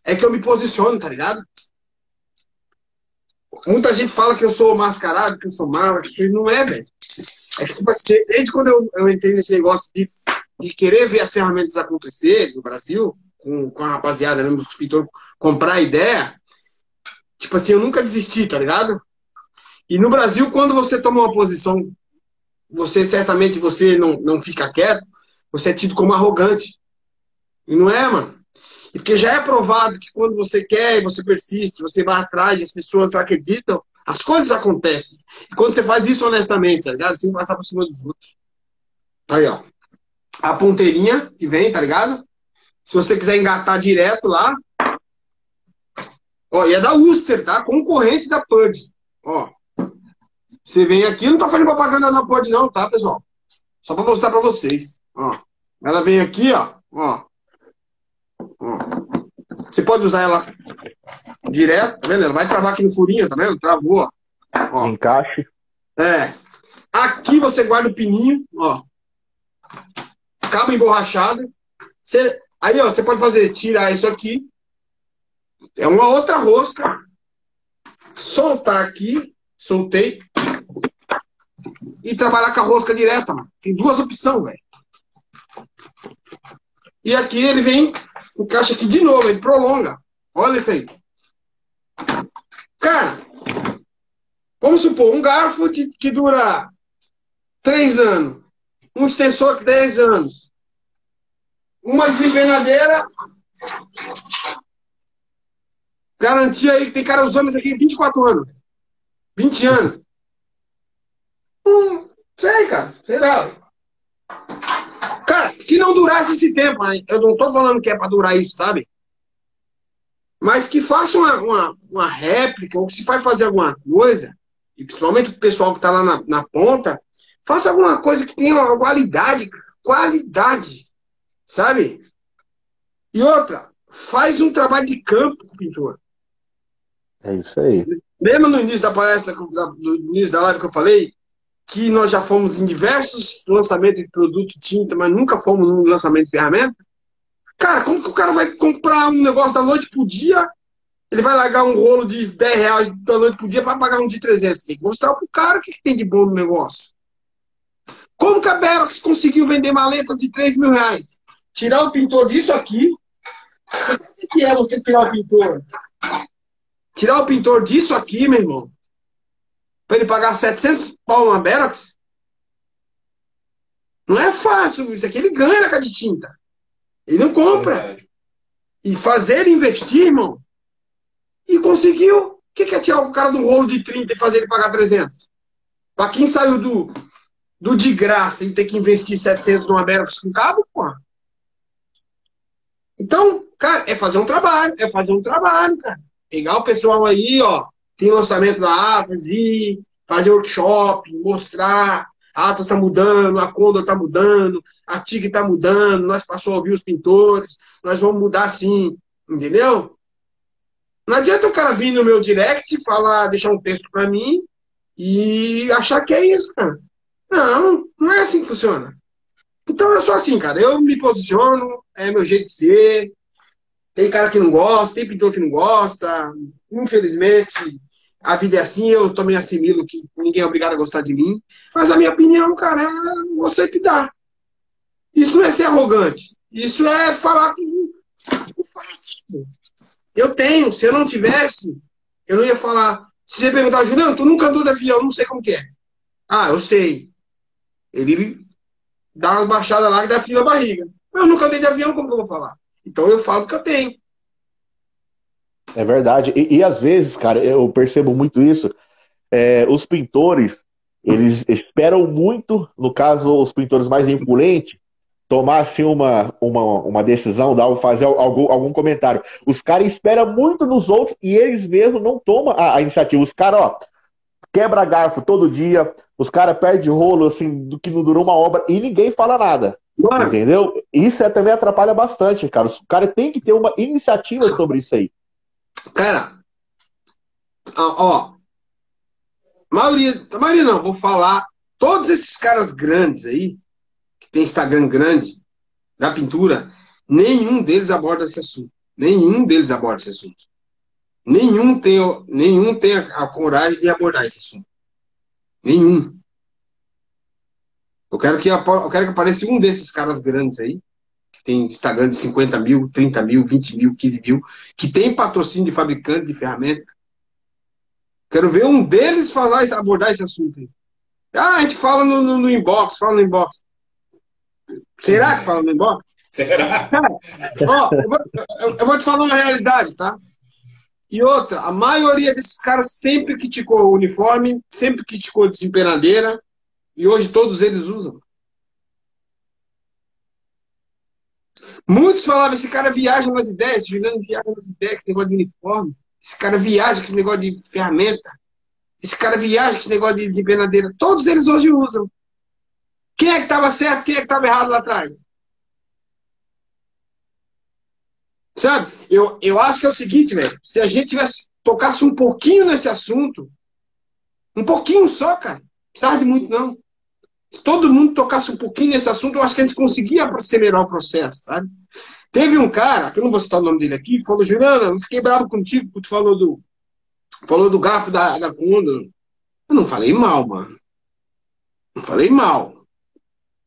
É que eu me posiciono, tá ligado? Muita gente fala que eu sou mascarado, que eu sou mal, que isso não é, velho. É que, tipo assim, desde quando eu, eu entrei nesse negócio de, de querer ver as ferramentas acontecer no Brasil, com, com a rapaziada, né, os pintores, comprar ideia, tipo assim, eu nunca desisti, tá ligado? E no Brasil, quando você toma uma posição você certamente você não, não fica quieto, você é tido como arrogante. E não é, mano. E porque já é provado que quando você quer, você persiste, você vai atrás, as pessoas acreditam, as coisas acontecem. E quando você faz isso honestamente, tá ligado? Sem passar por cima dos outros. Aí, ó. A ponteirinha que vem, tá ligado? Se você quiser engatar direto lá. Ó, e é da Uster, tá? Concorrente da Pud. Ó. Você vem aqui, não tô fazendo propaganda não pode não, tá, pessoal? Só para mostrar para vocês. Ó. Ela vem aqui, ó, ó. ó. Você pode usar ela direto, tá vendo? Ela vai travar aqui no furinho, tá vendo? Travou, ó. Encaixe. É. Aqui você guarda o pininho, ó. Cabo emborrachado. Você... Aí, ó, você pode fazer, tirar isso aqui. É uma outra rosca. Soltar aqui. Soltei e trabalhar com a rosca direta, mano. Tem duas opções, velho. E aqui ele vem, encaixa aqui de novo, ele prolonga. Olha isso aí. Cara, vamos supor, um garfo que dura três anos, um extensor de 10 anos, uma desempenadeira, garantia aí que tem cara usando isso aqui 24 anos, 20 anos. Hum, sei, cara. Será? Cara, que não durasse esse tempo. Eu não tô falando que é pra durar isso, sabe? Mas que faça uma, uma, uma réplica, ou que se vai fazer alguma coisa, e principalmente o pessoal que tá lá na, na ponta, faça alguma coisa que tenha uma qualidade, qualidade, sabe? E outra, faz um trabalho de campo com o pintor. É isso aí. Lembra no início da palestra, no início da live que eu falei? que nós já fomos em diversos lançamentos de produto tinta, mas nunca fomos num lançamento de ferramenta. Cara, como que o cara vai comprar um negócio da noite pro dia? Ele vai largar um rolo de 10 reais da noite pro dia para pagar um de 300. Tem que mostrar pro cara o que, que tem de bom no negócio. Como que a Berox conseguiu vender maletas de 3 mil reais? Tirar o pintor disso aqui. O que é você tirar o pintor? Tirar o pintor disso aqui, meu irmão. Para ele pagar 700 pau na Berox? Não é fácil. Isso aqui ele ganha na casa de tinta. Ele não compra. E fazer ele investir, irmão. E conseguiu. O que é tirar o cara do rolo de 30 e fazer ele pagar 300? Para quem saiu do, do de graça e ter que investir 700 numa Berox com cabo, pô. Então, cara, é fazer um trabalho. É fazer um trabalho, cara. Pegar o pessoal aí, ó. Tem lançamento da Atlas e fazer workshop, mostrar. A Atlas está mudando, a Condor está mudando, a TIG está mudando, nós passamos a ouvir os pintores, nós vamos mudar sim, entendeu? Não adianta o cara vir no meu direct, falar, deixar um texto para mim e achar que é isso, cara. Não, não é assim que funciona. Então eu sou assim, cara. Eu me posiciono, é meu jeito de ser. Tem cara que não gosta, tem pintor que não gosta. Infelizmente, a vida é assim, eu também assimilo que ninguém é obrigado a gostar de mim. Mas a minha opinião, cara, é você que dá. Isso não é ser arrogante. Isso é falar com. Eu tenho. Se eu não tivesse, eu não ia falar. Se você perguntar, Juliano, tu nunca andou de avião, não sei como que é. Ah, eu sei. Ele dá umas baixadas lá e dá frio na barriga. Eu nunca andei de avião, como que eu vou falar? Então eu falo que eu tenho. É verdade. E, e às vezes, cara, eu percebo muito isso. É, os pintores, eles esperam muito, no caso, os pintores mais influentes, tomar assim, uma, uma, uma decisão, dar, fazer algum, algum comentário. Os caras esperam muito nos outros e eles mesmos não tomam a, a iniciativa. Os caras, ó, quebra garfo todo dia, os caras perdem rolo assim, do que não durou uma obra e ninguém fala nada. Mano. Entendeu? Isso é, também atrapalha bastante, cara. O cara tem que ter uma iniciativa sobre isso aí. Cara, ó, maioria, a maioria não, vou falar, todos esses caras grandes aí, que tem Instagram grande, da pintura, nenhum deles aborda esse assunto. Nenhum deles aborda esse assunto. Nenhum tem, nenhum tem a, a coragem de abordar esse assunto. Nenhum. Eu quero que, eu quero que apareça um desses caras grandes aí, tem Instagram de 50 mil, 30 mil, 20 mil, 15 mil, que tem patrocínio de fabricante de ferramenta. Quero ver um deles falar, abordar esse assunto aí. Ah, a gente fala no, no, no inbox, fala no inbox. Será que fala no inbox? Será? ó, eu, vou, eu vou te falar uma realidade, tá? E outra, a maioria desses caras sempre criticou o uniforme, sempre criticou desempenadeira, e hoje todos eles usam. Muitos falavam, esse cara viaja nas ideias, Juliano viaja nas ideias, esse negócio de uniforme. Esse cara viaja com esse negócio de ferramenta. Esse cara viaja com esse negócio de desempenadeira. Todos eles hoje usam. Quem é que estava certo, quem é que estava errado lá atrás? Sabe? Eu, eu acho que é o seguinte, velho. Se a gente tivesse tocasse um pouquinho nesse assunto, um pouquinho só, cara. Não precisava de muito, não. Se todo mundo tocasse um pouquinho nesse assunto, eu acho que a gente conseguia acelerar o processo, sabe? Teve um cara, que eu não vou citar o nome dele aqui, falou, Juliana, eu fiquei bravo contigo, porque tu falou do, falou do garfo da, da Condor. Eu não falei mal, mano. Não falei mal.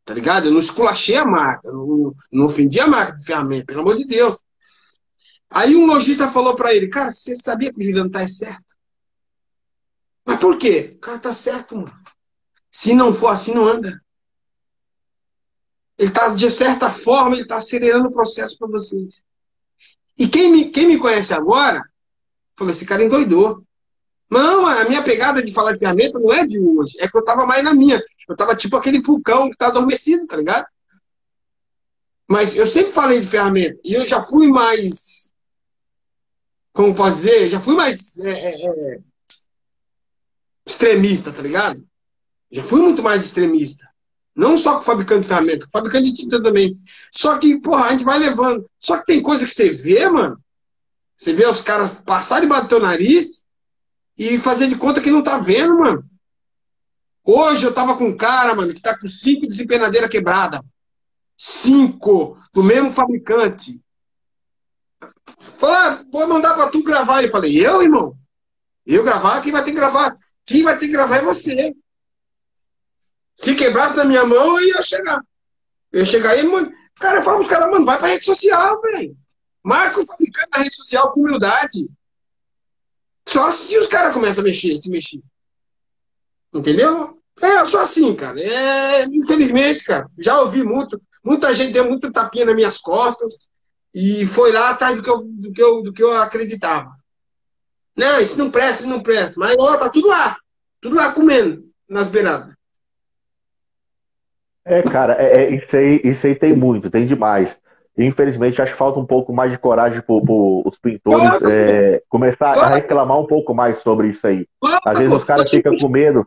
Tá ligado? Eu não esculachei a marca, não, não ofendi a marca de ferramenta, pelo amor de Deus. Aí um lojista falou para ele, cara, você sabia que o Juliano tá certo? Mas por quê? O cara tá certo, mano. Se não for assim, não anda. Ele está, de certa forma, ele está acelerando o processo para vocês. E quem me, quem me conhece agora, falou, esse cara endoidou. Não, a minha pegada de falar de ferramenta não é de hoje. É que eu estava mais na minha. Eu estava tipo aquele vulcão que está adormecido, tá ligado? Mas eu sempre falei de ferramenta. E eu já fui mais. Como posso dizer? Já fui mais é, é, é extremista, tá ligado? Já fui muito mais extremista. Não só com fabricante de ferramenta, com fabricante de tinta também. Só que, porra, a gente vai levando. Só que tem coisa que você vê, mano. Você vê os caras passarem e bater o nariz e fazer de conta que não tá vendo, mano. Hoje eu tava com um cara, mano, que tá com cinco desempenadeira quebrada. Cinco, do mesmo fabricante. Falei, ah, vou mandar pra tu gravar. Eu falei, eu, irmão? Eu gravar? Quem vai ter que gravar? Quem vai ter que gravar é você. Se quebrasse na minha mão, eu ia chegar. Eu ia chegar aí, mano. Cara, eu falo pros caras, mano, vai pra rede social, velho. Marca o fabricante na rede social com humildade. Só se os caras começam a mexer, se mexer. Entendeu? É, só assim, cara. É, infelizmente, cara, já ouvi muito. Muita gente deu muito tapinha nas minhas costas e foi lá atrás do que eu, do que eu, do que eu acreditava. Não, isso não presta, isso não presta. Mas, ó, tá tudo lá. Tudo lá comendo, nas beiradas. É, cara, é, é, isso, aí, isso aí tem muito, tem demais. Infelizmente, acho que falta um pouco mais de coragem para os pintores é, começar a reclamar um pouco mais sobre isso aí. Às vezes os caras ficam com medo.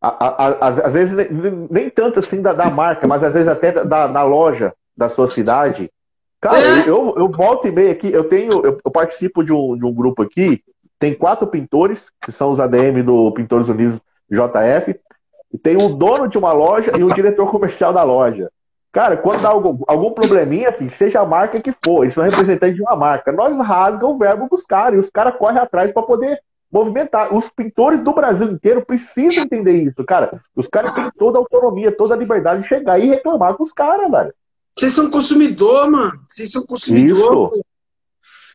Às vezes nem, nem tanto assim da, da, marca, mas às vezes até da, da loja da sua cidade. Cara, é. eu, eu volto e meio aqui, eu tenho, eu, eu, participo de um, de um grupo aqui, tem quatro pintores, que são os ADM do Pintores Unidos JF, e tem um dono de uma loja e um diretor comercial da loja. Cara, quando dá algum, algum probleminha, filho, seja a marca que for, eles são representantes de uma marca. Nós rasgamos o verbo dos caras e os caras correm atrás para poder movimentar. Os pintores do Brasil inteiro precisam entender isso, cara. Os caras têm toda a autonomia, toda a liberdade de chegar e reclamar com os caras, velho. Vocês são consumidor, mano. Vocês são consumidor. Isso.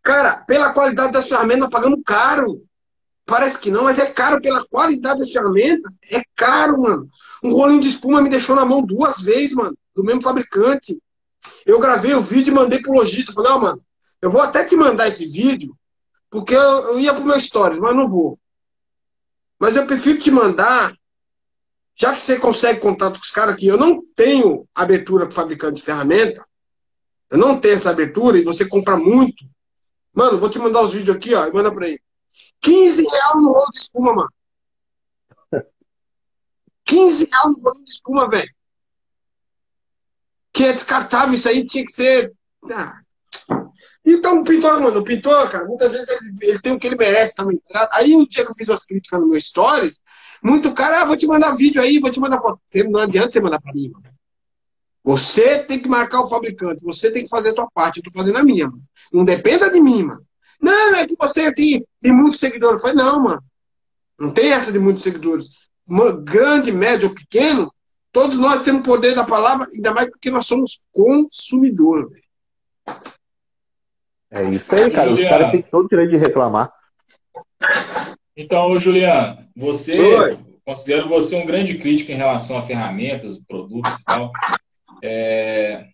Cara, pela qualidade das ferramentas, pagando caro. Parece que não, mas é caro pela qualidade das ferramentas. É caro, mano. Um rolinho de espuma me deixou na mão duas vezes, mano do mesmo fabricante. Eu gravei o vídeo e mandei pro lojista. Falei, ó, oh, mano, eu vou até te mandar esse vídeo, porque eu, eu ia pro meu stories, mas não vou. Mas eu prefiro te mandar, já que você consegue contato com os caras aqui, eu não tenho abertura com fabricante de ferramenta, eu não tenho essa abertura e você compra muito. Mano, vou te mandar os vídeos aqui, ó, e manda pra ele. 15 reais no rolo de espuma, mano. 15 reais no rolo de espuma, velho que é descartável, isso aí tinha que ser. Ah. Então, o pintor, mano, o pintor, cara, muitas vezes ele, ele tem o que ele merece também. Tá aí, um dia que eu fiz as críticas no meu stories, muito cara, ah, vou te mandar vídeo aí, vou te mandar foto. Você, não adianta você mandar pra mim, mano. Você tem que marcar o fabricante, você tem que fazer a tua parte, eu tô fazendo a minha, mano. Não dependa de mim, mano. Não, é que você tem, tem muitos seguidores. Eu falei, não, mano. Não tem essa de muitos seguidores. Grande, médio ou pequeno, Todos nós temos poder da palavra, ainda mais porque nós somos consumidores. É isso aí, cara. Os caras têm todo o direito de reclamar. Então, Juliano, você Oi. considero você um grande crítico em relação a ferramentas, produtos e tal. É...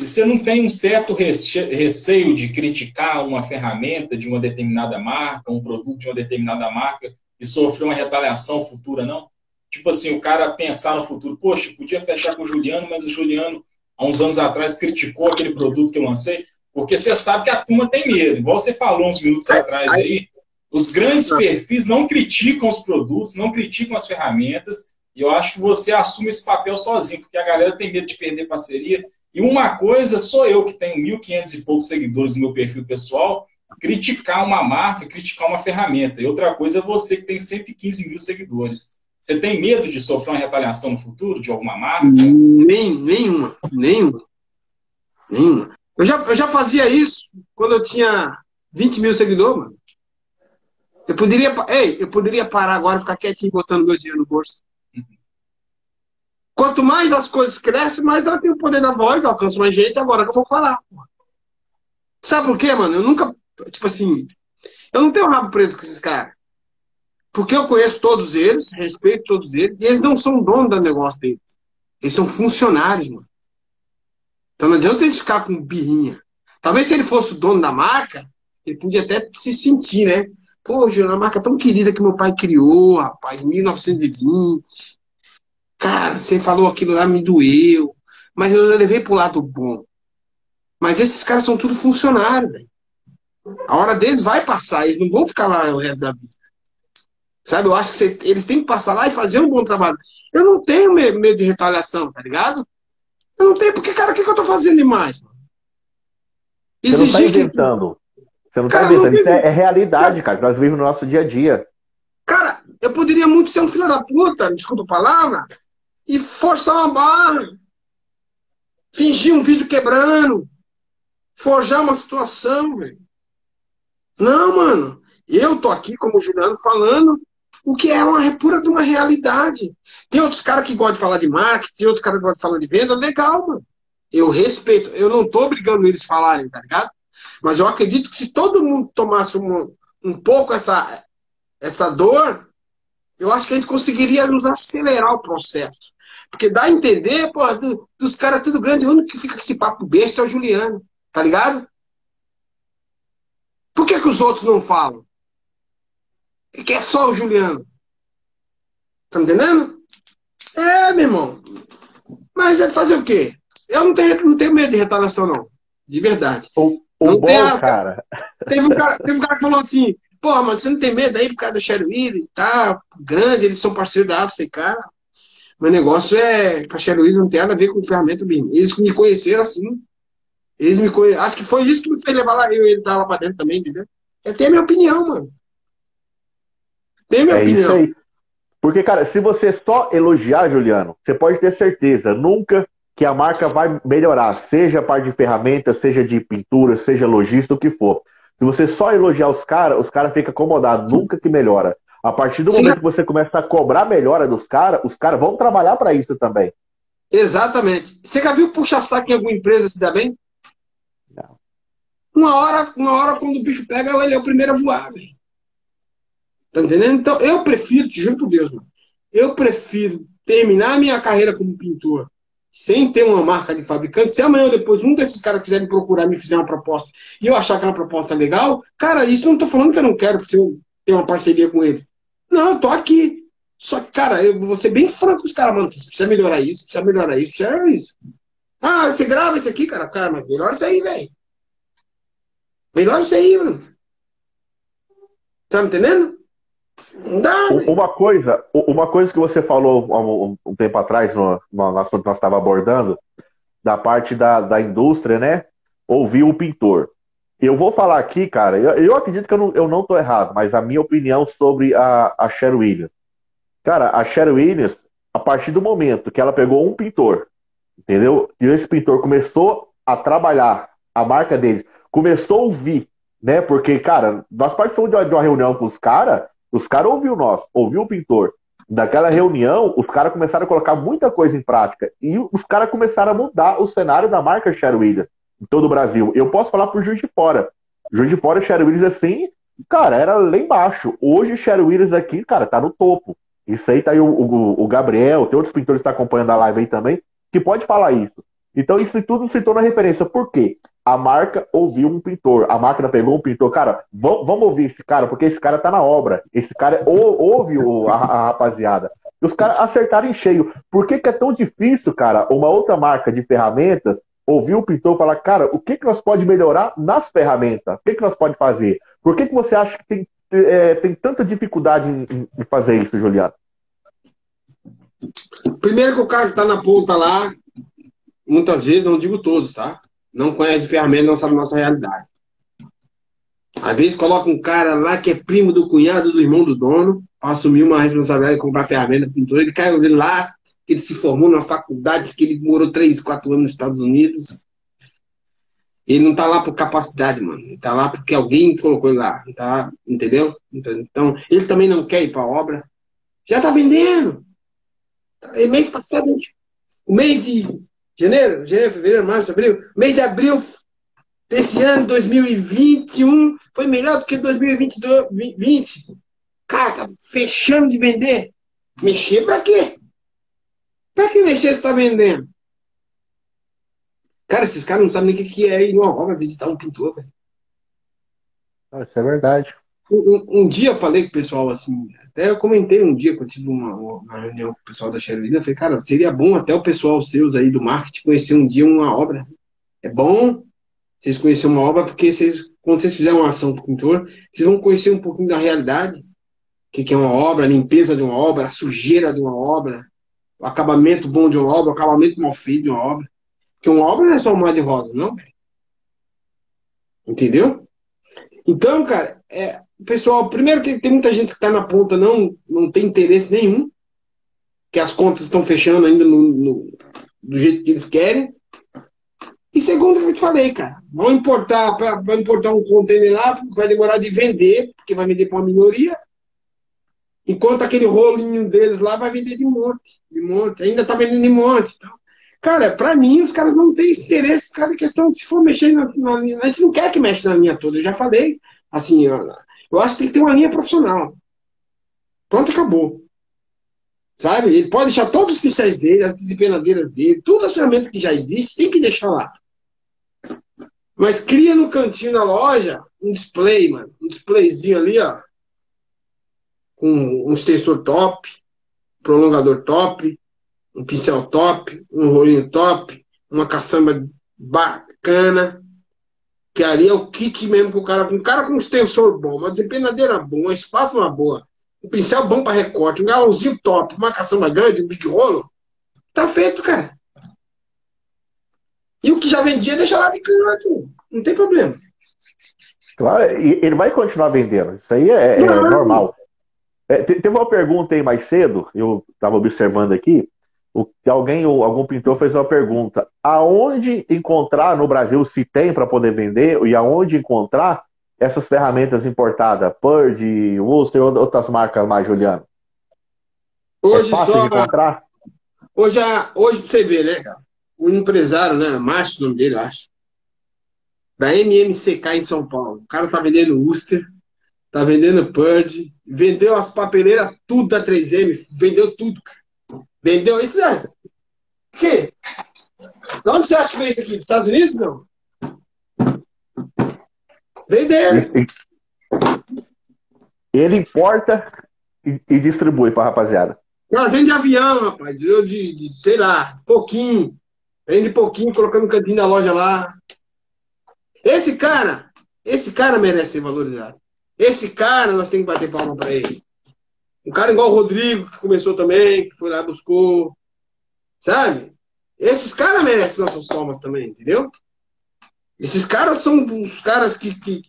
Você não tem um certo receio de criticar uma ferramenta de uma determinada marca, um produto de uma determinada marca e sofrer uma retaliação futura, não? tipo assim, o cara pensar no futuro, poxa, podia fechar com o Juliano, mas o Juliano, há uns anos atrás, criticou aquele produto que eu lancei, porque você sabe que a turma tem medo. Igual você falou uns minutos atrás aí, os grandes perfis não criticam os produtos, não criticam as ferramentas, e eu acho que você assume esse papel sozinho, porque a galera tem medo de perder parceria. E uma coisa, sou eu que tenho 1.500 e poucos seguidores no meu perfil pessoal, criticar uma marca, criticar uma ferramenta. E outra coisa é você que tem 115 mil seguidores. Você tem medo de sofrer uma retaliação no futuro de alguma marca? Nem, nenhuma, nenhuma. Nenhuma. Eu já, eu já fazia isso quando eu tinha 20 mil seguidores, mano. Eu poderia, ei, eu poderia parar agora e ficar quietinho botando meu dinheiro no bolso. Quanto mais as coisas crescem, mais ela tem o poder da voz, alcança mais gente, agora que eu vou falar. Sabe por quê, mano? Eu nunca, tipo assim, eu não tenho rabo preso com esses caras. Porque eu conheço todos eles, respeito todos eles, e eles não são donos do negócio deles. Eles são funcionários, mano. Então não adianta eles ficar com birrinha. Talvez se ele fosse o dono da marca, ele podia até se sentir, né? Poxa, uma marca tão querida que meu pai criou, rapaz, 1920. Cara, você falou aquilo lá, me doeu. Mas eu levei pro lado bom. Mas esses caras são tudo funcionários, velho. A hora deles vai passar, eles não vão ficar lá o resto da vida. Sabe? Eu acho que você, eles têm que passar lá e fazer um bom trabalho. Eu não tenho medo de retaliação, tá ligado? Eu não tenho, porque, cara, o que, que eu tô fazendo demais? Exigir você não tá inventando. Você não tá cara, tá inventando. Isso é, é, realidade, cara, que nós vivemos no nosso dia a dia. Cara, eu poderia muito ser um filho da puta, desculpa a palavra, e forçar uma barra, fingir um vídeo quebrando, forjar uma situação, velho. Não, mano. Eu tô aqui, como o Juliano, falando o que é uma pura de uma realidade. Tem outros caras que gostam de falar de marketing, tem outros caras que gostam de falar de venda, legal, mano. Eu respeito, eu não tô obrigando eles a falarem, tá ligado? Mas eu acredito que se todo mundo tomasse um, um pouco essa, essa dor, eu acho que a gente conseguiria nos acelerar o processo. Porque dá a entender, pô, do, dos caras tudo grande, o único que fica com esse papo besta é o Juliano, tá ligado? Por que, que os outros não falam? É que é só o Juliano. Tá entendendo? É, meu irmão. Mas é fazer o quê? Eu não tenho, não tenho medo de retaliação, não. De verdade. O, não bom, tem, cara. Teve um cara, teve um cara que falou assim, porra, mano, você não tem medo aí por causa do Sherry Willis e tá grande, eles são parceiros da Atos. Falei, cara, meu negócio é com a Sherry Willis não tem nada a ver com ferramenta BIM. Eles me conheceram assim. Eles me conheceram. Acho que foi isso que me fez levar lá, eu e ele lá pra dentro também, entendeu? É ter a minha opinião, mano. Tem minha é opinião. Isso aí. Porque, cara, se você só elogiar, Juliano, você pode ter certeza, nunca que a marca vai melhorar, seja a parte de ferramentas, seja de pintura, seja logística, o que for. Se você só elogiar os caras, os caras ficam acomodados, nunca que melhora. A partir do Sim. momento que você começa a cobrar melhora dos caras, os caras vão trabalhar para isso também. Exatamente. Você já viu puxa-saco em alguma empresa se dá bem? Não. Uma hora, uma hora quando o bicho pega, ele é o primeiro a voar, velho. Tá entendendo? Então, eu prefiro, te juro por Deus, mano, eu prefiro terminar a minha carreira como pintor sem ter uma marca de fabricante. Se amanhã ou depois um desses caras quiser me procurar, me fizer uma proposta e eu achar que é proposta legal, cara, isso não tô falando que eu não quero ter uma parceria com eles. Não, eu tô aqui. Só que, cara, eu vou ser bem franco com os caras, mano. Você precisa melhorar isso, precisa melhorar isso, precisa melhorar isso. Ah, você grava isso aqui, cara? Cara, mas melhora isso aí, velho. Melhora isso aí, mano. Tá me entendendo? Dá, uma coisa, uma coisa que você falou um, tempo atrás, no, no, nós estávamos abordando, da parte da, da indústria, né? Ouvir o pintor. Eu vou falar aqui, cara, eu, eu acredito que eu não, eu não tô errado, mas a minha opinião sobre a, a Cher Williams. Cara, a Cher Williams, a partir do momento que ela pegou um pintor, entendeu? E esse pintor começou a trabalhar a marca deles, começou a ouvir, né? Porque, cara, nós participamos de uma, de uma reunião com os caras, os caras ouviu nós, ouviu o pintor. Daquela reunião, os caras começaram a colocar muita coisa em prática. E os caras começaram a mudar o cenário da marca Sher Williams em todo o Brasil. Eu posso falar por Juiz de Fora. Juiz de Fora, Sher Williams, assim, cara, era lá embaixo. Hoje, Sher Williams aqui, cara, tá no topo. Isso aí tá aí o, o, o Gabriel, tem outros pintores que estão tá acompanhando a live aí também, que pode falar isso. Então, isso tudo se torna referência. Por quê? A marca ouviu um pintor, a máquina pegou um pintor, cara, vamos ouvir esse cara, porque esse cara tá na obra, esse cara ouve a, a rapaziada. E os caras acertaram em cheio. Por que, que é tão difícil, cara, uma outra marca de ferramentas ouvir o pintor falar, cara, o que, que nós pode melhorar nas ferramentas? O que, que nós pode fazer? Por que, que você acha que tem, é, tem tanta dificuldade em, em fazer isso, Juliano? Primeiro que o cara que tá na ponta lá, muitas vezes, não digo todos, tá? Não conhece ferramenta, não sabe nossa realidade. Às vezes coloca um cara lá que é primo do cunhado do irmão do dono, assumir uma responsabilidade de comprar ferramenta pintura, ele caiu lá, que ele se formou na faculdade, que ele morou 3, 4 anos nos Estados Unidos. Ele não tá lá por capacidade, mano. Ele tá lá porque alguém colocou ele lá. Tá, entendeu? Então, ele também não quer ir para a obra. Já tá vendendo. E mês passado, o mês de janeiro, janeiro, fevereiro, março, abril. Mês de abril desse ano, 2021, foi melhor do que 2020. Cara, tá fechando de vender. Mexer pra quê? Pra que mexer se tá vendendo? Cara, esses caras não sabem nem o que é ir numa obra visitar um pintor, velho. Isso é verdade. Um, um, dia eu falei com o pessoal assim, até eu comentei um dia eu tive uma, uma reunião com o pessoal da Cheerleader, eu falei, cara, seria bom até o pessoal seus aí do marketing conhecer um dia uma obra. É bom vocês conhecerem uma obra, porque vocês, quando vocês fizerem uma ação com o pintor, vocês vão conhecer um pouquinho da realidade, o que, que é uma obra, a limpeza de uma obra, a sujeira de uma obra, o acabamento bom de uma obra, o acabamento mal feito de uma obra. Porque uma obra não é só um de rosa, não. Entendeu? Então, cara, é, pessoal, primeiro que tem muita gente que está na ponta, não, não tem interesse nenhum, que as contas estão fechando ainda no, no, do jeito que eles querem. E segundo, que eu te falei, cara, vão importar, vai importar um container lá, vai demorar de vender, porque vai vender para uma minoria, enquanto aquele rolinho deles lá vai vender de monte, de monte, ainda está vendendo de monte. Então. Cara, para mim, os caras não têm interesse da questão, se for mexer na, na, A gente não quer que mexa na linha toda, eu já falei. Assim, eu acho que tem que ter uma linha profissional. Pronto, acabou. Sabe? Ele pode deixar todos os pincéis dele, as desempenadeiras dele, tudo as ferramentas que já existe, tem que deixar lá. Mas cria no cantinho da loja um display, mano. Um displayzinho ali, ó. Com um extensor top, prolongador top, um pincel top, um rolinho top, uma caçamba bacana. Que ali é o kit mesmo que o cara. Um cara com um extensor bom, uma desempenadeira boa, uma espátula boa, um pincel bom para recorte, um galãozinho top, uma caçamba grande, um big rolo. Tá feito, cara. E o que já vendia, deixa lá de canto. Não tem problema. Claro, ele vai continuar vendendo. Isso aí é, é normal. É, teve uma pergunta aí mais cedo, eu estava observando aqui. O, alguém, algum pintor fez uma pergunta: aonde encontrar no Brasil, se tem para poder vender, e aonde encontrar essas ferramentas importadas? Purge, Worcester ou outras marcas mais, Juliano? Hoje é fácil só... de encontrar? Hoje, hoje você vê, né, cara? O empresário, né? Márcio, o nome dele, acho. Da MMCK em São Paulo. O cara tá vendendo Worcester, tá vendendo Purge, vendeu as papeleiras tudo da 3M, vendeu tudo, cara. Vendeu isso, é? Que? De onde você acha que veio isso aqui? Dos Estados Unidos, não? Vendeu. Ele importa e, e distribui pra rapaziada. Trazendo de avião, rapaz. De, de, de, sei lá, pouquinho. Vende pouquinho, colocando no cantinho da loja lá. Esse cara, esse cara merece ser valorizado. Esse cara, nós temos que bater palma pra ele. Um cara igual o Rodrigo, que começou também, que foi lá, buscou. Sabe? Esses caras merecem nossas palmas também, entendeu? Esses caras são os caras que, que,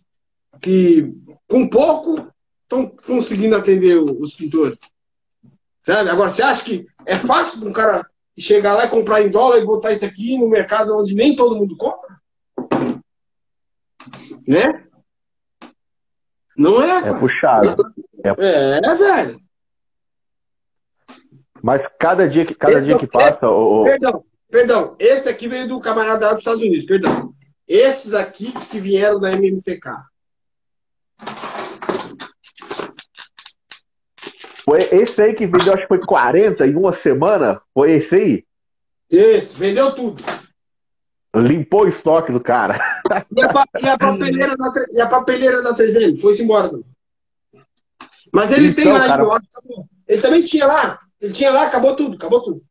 que com pouco, estão conseguindo atender os pintores. Sabe? Agora, você acha que é fácil para um cara chegar lá e comprar em dólar e botar isso aqui no mercado onde nem todo mundo compra? Né? Não é? É puxado. É, é velho. Mas cada dia que, cada esse, dia que passa. Esse, Perdão, perdão. Esse aqui veio do camarada dos Estados Unidos, perdão. Esses aqui que vieram da MMCK. Foi esse aí que vendeu, acho que foi 40 em uma semana? Foi esse aí? Esse, vendeu tudo. Limpou o estoque do cara. E a, e a papeleira, da, e a papeleira da 3M? Foi-se embora. Mas ele então, tem lá, cara... ele também tinha lá. Ele tinha lá, acabou tudo, acabou tudo.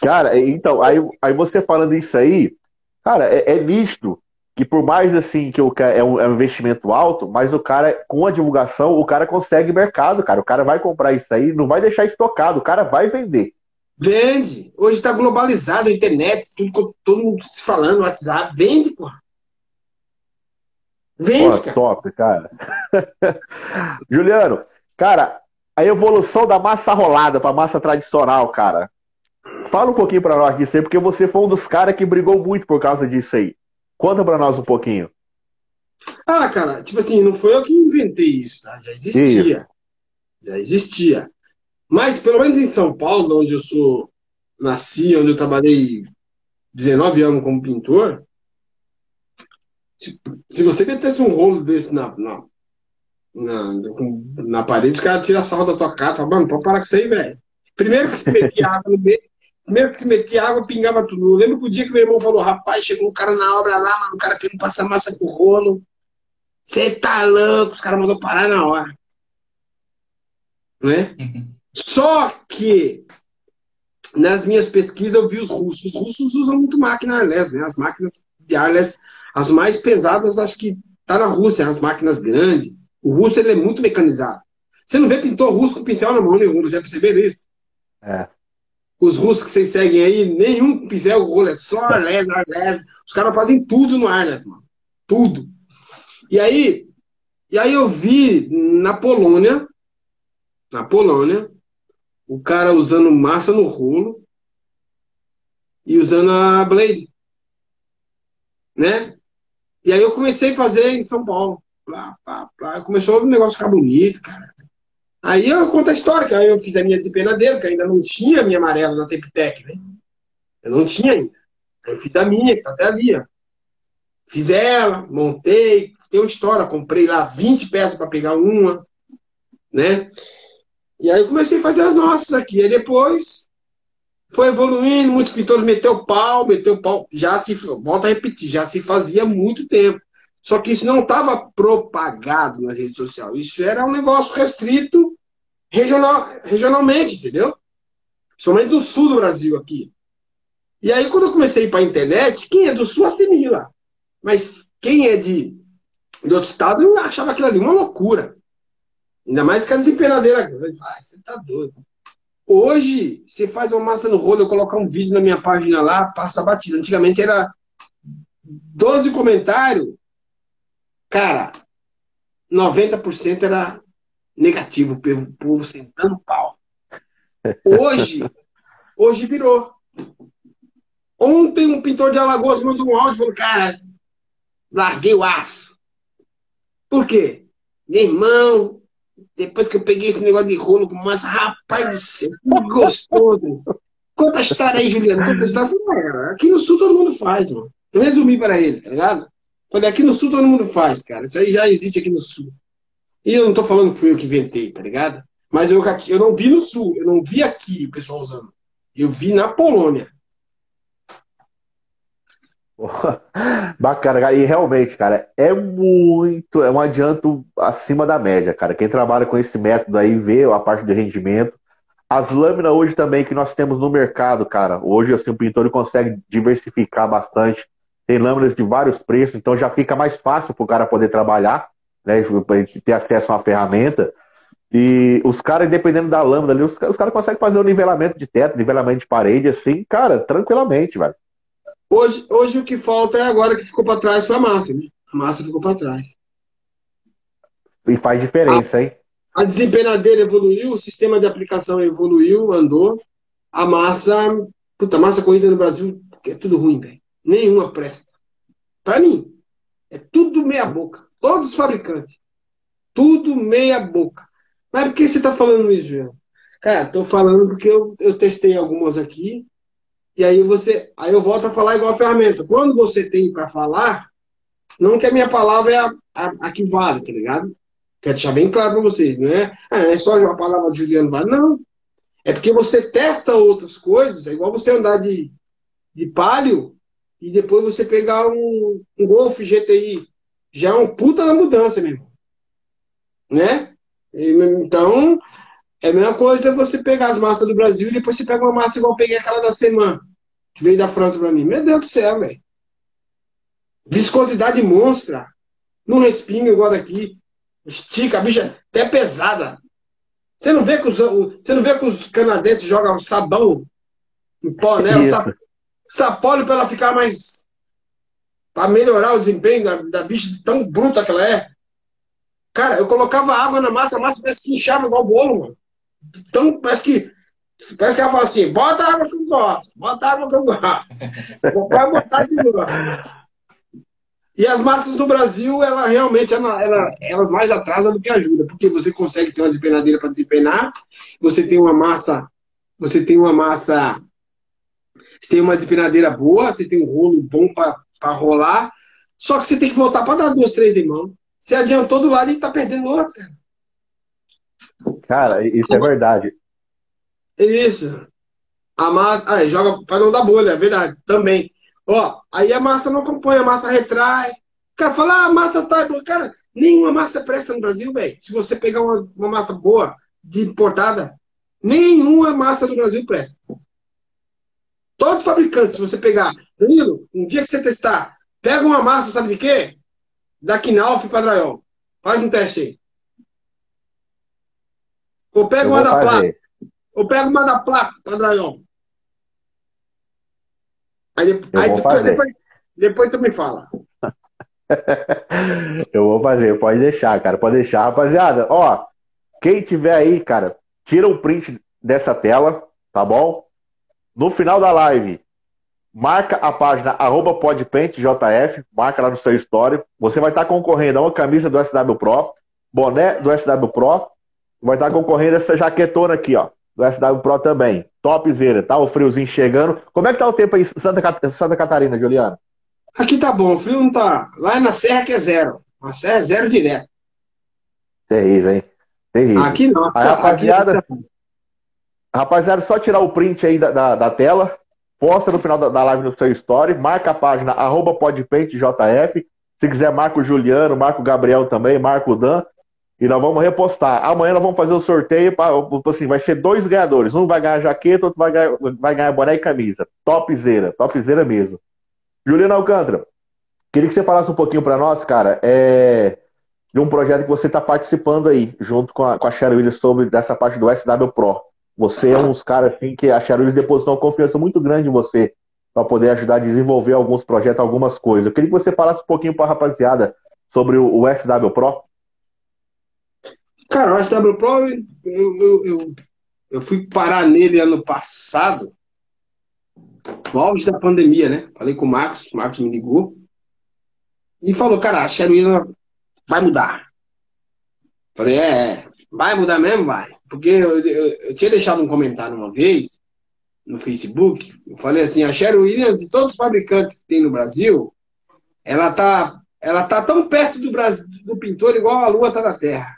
Cara, então, aí, aí você falando isso aí, cara, é, é nítido que por mais assim que o é um, é um investimento alto, mas o cara, com a divulgação, o cara consegue mercado, cara. O cara vai comprar isso aí, não vai deixar estocado, o cara vai vender. Vende. Hoje está globalizado a internet, tudo, todo mundo se falando, WhatsApp. Vende, porra. Vende, Pô, cara. Top, cara. Juliano, cara, a evolução da massa rolada para massa tradicional, cara. Fala um pouquinho para nós disso aí, porque você foi um dos caras que brigou muito por causa disso aí. Conta para nós um pouquinho. Ah, cara, tipo assim, não foi eu que inventei isso, tá? Já existia. Isso. Já existia. Mas, pelo menos em São Paulo, onde eu sou, nasci, onde eu trabalhei 19 anos como pintor, se você metesse um rolo desse na, na, na, na parede, os caras tiram a sal da tua cara e falam, mano, pode parar com isso aí, velho. Primeiro que se metia água no meio, primeiro que se metia água, pingava tudo. Eu lembro que o dia que meu irmão falou, rapaz, chegou um cara na obra lá, mano, o cara querendo passar massa com rolo. Você tá louco, os caras mandou parar na hora. Né? Só que nas minhas pesquisas eu vi os russos. Os russos usam muito máquina Arles, né? As máquinas de Arles, as mais pesadas, acho que tá na Rússia, as máquinas grandes. O russo ele é muito mecanizado. Você não vê pintor russo com pincel na mão nenhum, já perceberam isso? É. Os russos que vocês seguem aí, nenhum pincel rolo, é só leve, leve. Os caras fazem tudo no Arles, mano. Tudo. E aí, E aí eu vi na Polônia, na Polônia, o cara usando massa no rolo e usando a blade, né? E aí eu comecei a fazer em São Paulo. Plá, plá, plá. Começou o negócio ficar bonito, cara. Aí eu conto a história, que aí eu fiz a minha desempenadeira, que ainda não tinha a minha amarela na Temptec, né? Eu não tinha ainda. Eu fiz a minha, que tá até ali, ó. Fiz ela, montei, uma história, comprei lá 20 peças para pegar uma, né? E aí eu comecei a fazer as nossas aqui. Aí depois foi evoluindo, muitos pintores meteu pau, meteu pau. Já se, volta a repetir, já se fazia muito tempo. Só que isso não estava propagado nas redes sociais. Isso era um negócio restrito regional, regionalmente, entendeu? Principalmente no sul do Brasil aqui. E aí, quando eu comecei para a internet, quem é do sul assimila. Mas quem é de, de outro estado, eu achava aquilo ali uma loucura. Ainda mais que a desempenadeira grande. Ai, você tá doido. Hoje, você faz uma massa no rolo, eu colocar um vídeo na minha página lá, passa batida. Antigamente era 12 comentários. Cara, 90% era negativo, o povo sentando pau. Hoje, hoje virou. Ontem um pintor de Alagoas mandou um áudio e falou, cara, larguei o aço. Por quê? Meu irmão, depois que eu peguei esse negócio de rolo com massa, rapaz do céu, que gostoso. Conta a história aí, Juliano. Conta a história. Aqui no sul todo mundo faz, mano. Eu resumi para ele, tá ligado? Falei, aqui no sul todo mundo faz, cara. Isso aí já existe aqui no sul. E eu não tô falando que fui eu que inventei, tá ligado? Mas eu, eu não vi no sul, eu não vi aqui o pessoal usando. Eu vi na Polônia. Bacana, e realmente, cara, é muito, é um adianto acima da média, cara. Quem trabalha com esse método aí vê a parte de rendimento. As lâminas hoje também que nós temos no mercado, cara, hoje assim, o pintor consegue diversificar bastante. Tem lâminas de vários preços, então já fica mais fácil para o cara poder trabalhar, né, para ter acesso a uma ferramenta. E os caras, dependendo da lâmina ali, os, os caras conseguem fazer o nivelamento de teto, nivelamento de parede, assim, cara, tranquilamente, velho. Hoje, hoje o que falta é agora que ficou para trás foi a massa, né? A massa ficou para trás. E faz diferença, a, hein? A desempenadeira evoluiu, o sistema de aplicação evoluiu, andou. A massa, puta, massa corrida no Brasil é tudo ruim, velho. Nenhuma presta. Para mim, é tudo meia boca. Todos os fabricantes. Tudo meia boca. Mas por que você tá falando isso, João? Cara, tô falando porque eu, eu testei algumas aqui e aí você, aí eu volto a falar igual a ferramenta. Quando você tem para falar, não que a minha palavra é a, a, a, que vale, tá ligado? Quero deixar bem claro para vocês, não é? Ah, é só a palavra de Juliano vale. Não. É porque você testa outras coisas, é igual você andar de, de palio e depois você pegar um, um Golf GTI. Já é um puta da mudança, mesmo. Né? E, então, é a mesma coisa você pegar as massas do Brasil e depois você pega uma massa igual eu peguei aquela da semana, que veio da França para mim. Meu Deus do céu, velho. Viscosidade monstra. Não respinga igual daqui. Estica, a bicha até pesada. Você não vê que os, você não vê que os canadenses jogam sabão em pó nela, sap, sapóleo para ela ficar mais. para melhorar o desempenho da, da bicha tão bruta que ela é. Cara, eu colocava água na massa, a massa parece que inchava igual bolo, mano. Então, parece que. Parece que ela fala assim: bota água que eu gosto, bota água que eu gosto. Vai botar de novo. E as massas do Brasil, ela realmente, ela, ela, elas mais atrasam do que ajudam, porque você consegue ter uma desempenadeira para desempenar, você tem uma massa, você tem uma massa, você tem uma desempenadeira boa, você tem um rolo bom para rolar, só que você tem que voltar para dar duas, três de mão. Você adiantou do lado e está perdendo outro, cara. Cara, isso é verdade. Isso. A massa. Ah, joga para não dar bolha, é verdade. Também. Ó, aí a massa não acompanha, a massa retrai. O cara fala, ah, a massa tá. Cara, nenhuma massa presta no Brasil, velho. Se você pegar uma, uma massa boa, de importada, nenhuma massa do Brasil presta. Todos fabricantes, se você pegar, Danilo, um dia que você testar, pega uma massa, sabe de quê? Da Knauf Padraiol. Faz um teste aí. Ou pega uma da placa. Ou pega uma da placa, Padraião. Aí, aí depois, depois, depois tu me fala. eu vou fazer, pode deixar, cara, pode deixar. Rapaziada, ó, quem tiver aí, cara, tira o um print dessa tela, tá bom? No final da live, marca a página arroba podpaintjf, marca lá no seu story. Você vai estar concorrendo a uma camisa do SW Pro, boné do SW Pro, vai estar concorrendo a essa jaquetona aqui, ó, do SW Pro também. Topzera, tá? O friozinho chegando. Como é que tá o tempo aí Santa, Santa Catarina, Juliano? Aqui tá bom, o frio não tá. Lá é na Serra que é zero. Na Serra é zero direto. Terrível, hein? Terrível. Aqui não. Aí, rapaziada, aqui... rapaziada, só tirar o print aí da, da, da tela, posta no final da, da, live no seu story, marca a página arroba podpaintjf. Se quiser, marca o Juliano, marca o Gabriel também, marca o Dan. E nós vamos repostar. Amanhã nós vamos fazer o sorteio. Pra, assim, vai ser dois ganhadores. Um vai ganhar jaqueta, outro vai ganhar, vai ganhar boné e camisa. Topzera, topzera mesmo. Juliano Alcântara, queria que você falasse um pouquinho para nós, cara, é, de um projeto que você está participando aí, junto com a, com a Williams, sobre dessa parte do SW Pro. Você é um dos caras assim, que a Williams depositou uma confiança muito grande em você para poder ajudar a desenvolver alguns projetos, algumas coisas. Eu queria que você falasse um pouquinho para a rapaziada sobre o, o, SW Pro. Cara, o SW Pro, eu, eu, eu, eu fui parar nele ano passado, no auge da pandemia, né? Falei com o Marcos, o Marcos me ligou e falou, cara, a Cheruína vai mudar. Falei, é, é, vai mudar mesmo, vai. Porque eu, eu, eu, tinha deixado um comentário uma vez no Facebook, eu falei assim, a Sherry Williams, de todos os fabricantes que tem no Brasil, ela tá, ela tá tão perto do, Brasil, do pintor igual a lua tá da Terra.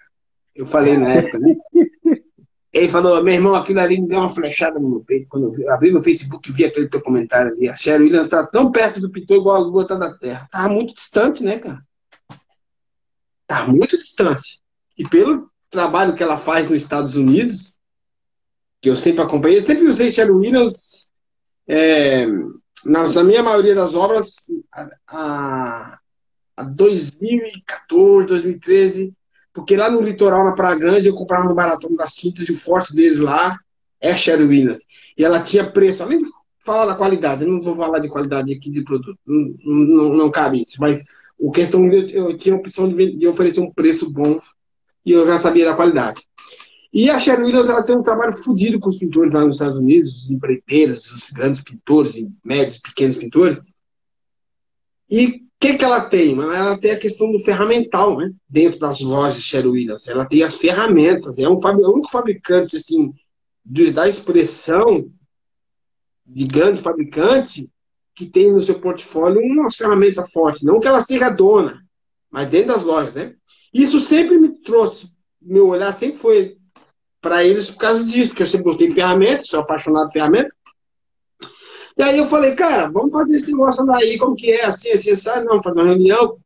Eu falei na época, né? Ele falou, meu irmão, aquilo ali me deu uma flechada no meu peito. Quando eu abri meu Facebook e vi aquele teu comentário ali. A Sherry Williams está tão perto do pintor igual a lua está da Terra. Tava muito distante, né, cara? Tava muito distante. E pelo trabalho que ela faz nos Estados Unidos, que eu sempre acompanhei, eu sempre usei Sherry Williams é, na, na, minha maioria das obras a, a, a 2014, 2013 porque lá no litoral, na Praia Grande, eu comprava no Baratão das Tintas e o forte deles lá é Sherry Williams. E ela tinha preço, além de falar da qualidade, eu não vou falar de qualidade aqui de produto, não, não, não cabe isso, mas o questão eu, eu tinha a opção de, de, oferecer um preço bom e eu já sabia da qualidade. E a Sherry Williams ela tem um trabalho fodido com os pintores lá nos Estados Unidos, os empreiteiros, os grandes pintores, médios, pequenos pintores. E que, que ela tem? Ela tem a questão do ferramental, né? Dentro das lojas Sherwin Williams. Ela tem as ferramentas. É um, é o único fabricante, assim, de, da expressão de grande fabricante que tem no seu portfólio uma ferramenta forte. Não que ela seja dona, mas dentro das lojas, né? Isso sempre me trouxe, meu olhar sempre foi para eles por causa disso, porque eu sempre gostei de ferramentas, sou apaixonado por ferramentas. E aí eu falei, cara, vamos fazer esse negócio daí, como que é, assim, assim, sabe? Não, fazer uma reunião,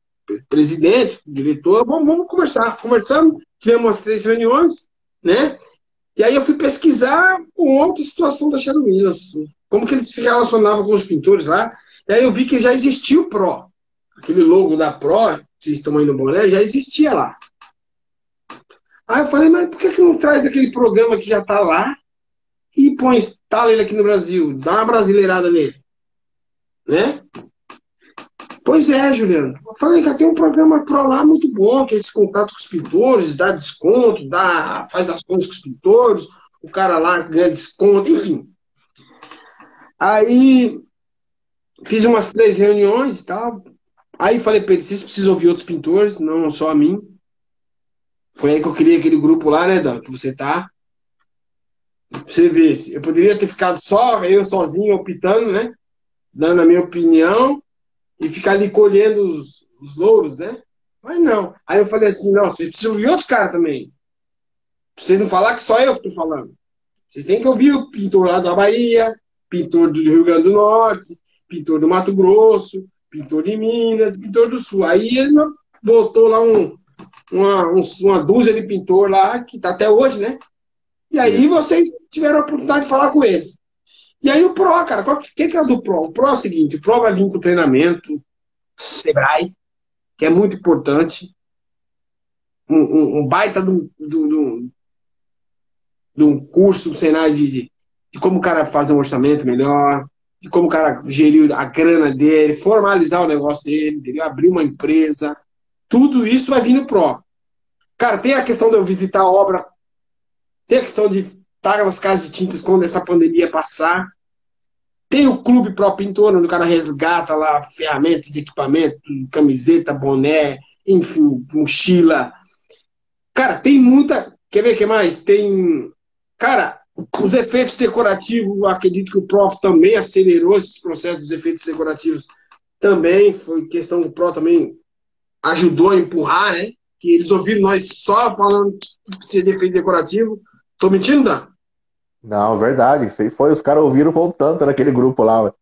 presidente, diretor, vamos, vamos conversar. Conversamos, tivemos umas três reuniões, né? E aí eu fui pesquisar com outra situação da Sharon Williams, como que ele se relacionava com os pintores lá. E aí eu vi que já existia o PRO. Aquele logo da PRO, que vocês estão aí no boné, já existia lá. Aí eu falei, mas por que, que não traz aquele programa que já está lá e põe, instala ele aqui no Brasil, dá uma brasileirada nele. Né? Pois é, Juliano. Eu falei que tem um programa pro lá muito bom, que é esse contato com os pintores, dá desconto, dá, faz ações com os pintores, o cara lá ganha desconto, enfim. Aí fiz umas três reuniões e tal. Aí falei para ele, vocês precisam ouvir outros pintores, não só a mim. Foi aí que eu criei aquele grupo lá, né, Dan, que você tá. Você vê, eu poderia ter ficado só, eu sozinho, optando, né? Dando a minha opinião e ficar ali colhendo os, os louros, né? Mas não. Aí eu falei assim: não, vocês precisam ouvir outros caras também. Pra vocês não falar que só eu que tô falando. Vocês têm que ouvir o pintor lá da Bahia, pintor do Rio Grande do Norte, pintor do Mato Grosso, pintor de Minas, pintor do Sul. Aí ele botou lá um, uma, um, uma dúzia de pintor lá, que tá até hoje, né? E aí vocês tiveram a oportunidade de falar com eles. E aí o PRO, cara, o que, que é do PRO? O PRO é o seguinte, o PRO vai vir com treinamento, Sebrae, que é muito importante, um, um, um baita de um, de, de um curso do Senai de, de, de, como o cara faz um orçamento melhor, de como o cara geriu a grana dele, formalizar o negócio dele, entendeu? abrir uma empresa. Tudo isso vai vir no Pro. Cara, tem a questão de eu visitar a obra, tem a questão de estar nas casas de tintas quando essa pandemia passar. Tem o Clube Pro Pintor, onde o cara resgata lá ferramentas, equipamento, camiseta, boné, enfim, mochila. Cara, tem muita. Quer ver o que mais? Tem. Cara, os efeitos decorativos, acredito que o Prof também acelerou esses processos dos efeitos decorativos. Também foi questão do Pro também ajudou a empurrar, né? Que eles ouviram nós só falando que precisa de efeito decorativo. Tô mentindo, Dan? Não, verdade. Isso aí foi. Os caras ouviram voltando naquele grupo lá. Ué.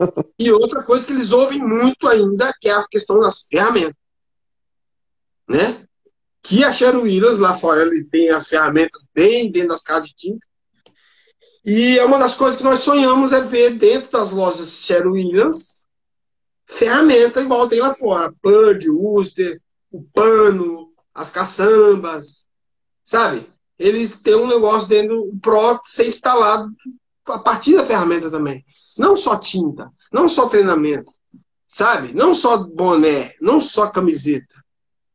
E outra coisa que eles ouvem muito ainda, que é a questão das ferramentas. Né? Que a Cheryl Williams, lá fora, ele tem as ferramentas bem dentro das casas de tinta. E é uma das coisas que nós sonhamos é ver dentro das lojas Cheryl Williams ferramenta igual tem lá fora. Pud, Worcester, o pano, as caçambas, sabe? Eles têm um negócio dentro do Pro ser instalado a partir da ferramenta também. Não só tinta, não só treinamento, sabe? Não só boné, não só camiseta.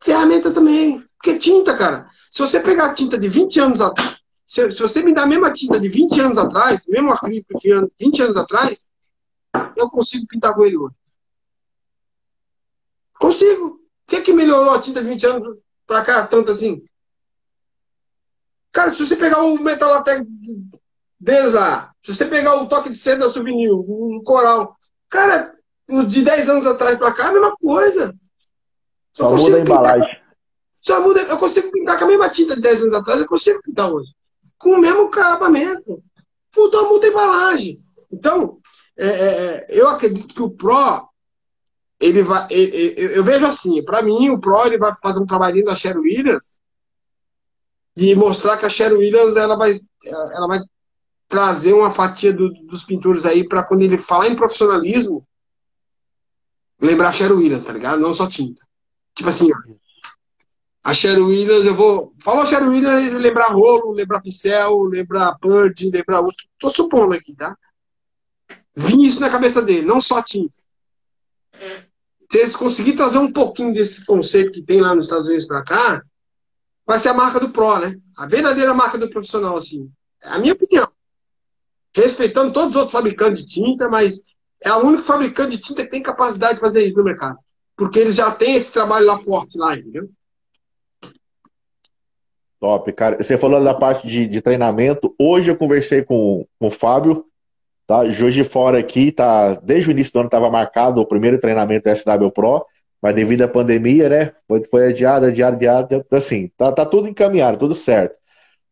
Ferramenta também. Porque tinta, cara. Se você pegar tinta de 20 anos atrás, se, se, você me dá a mesma tinta de 20 anos atrás, mesmo acrílico de 20 anos atrás, eu consigo pintar com ele hoje. Consigo. O que é que melhorou a tinta de 20 anos pra cá, tanto assim? Cara, se você pegar o Metalatec deles lá, se você pegar o toque de seda da Souvenir, o coral, cara, de 10 anos atrás pra cá, a mesma coisa. Só muda a embalagem. Só muda, eu consigo pintar com a mesma tinta de 10 anos atrás, eu consigo pintar hoje com o mesmo acabamento. Mudou muita embalagem. Então, é, é, é, eu acredito que o Pro, ele vai. Ele, eu vejo assim, para mim, o Pro ele vai fazer um trabalhinho da Sherry Williams de mostrar que a Sherry Williams ela vai, ela vai trazer uma fatia do, dos pintores aí para quando ele falar em profissionalismo, lembrar a Sherry Williams, tá ligado? Não só tinta. Tipo assim, a Sherry Williams, eu vou. Falou Sherry Williams, lembrar rolo, lembrar pincel, lembrar Bird, lembrar. Tô supondo aqui, tá? Vinha isso na cabeça dele, não só tinta. Se eles conseguirem trazer um pouquinho desse conceito que tem lá nos Estados Unidos para cá, vai ser a marca do Pro, né? A verdadeira marca do profissional, assim. É a minha opinião. Respeitando todos os outros fabricantes de tinta, mas é o único fabricante de tinta que tem capacidade de fazer isso no mercado. Porque eles já têm esse trabalho lá forte lá, entendeu? Top, cara. Você falou da parte de, de treinamento. Hoje eu conversei com, com o Fábio, tá? Juiz de fora aqui, tá? Desde o início do ano estava marcado o primeiro treinamento da SW Pro, mas devido à pandemia, né? Foi, foi adiado, adiado, adiado. Assim, tá, tá tudo encaminhado, tudo certo.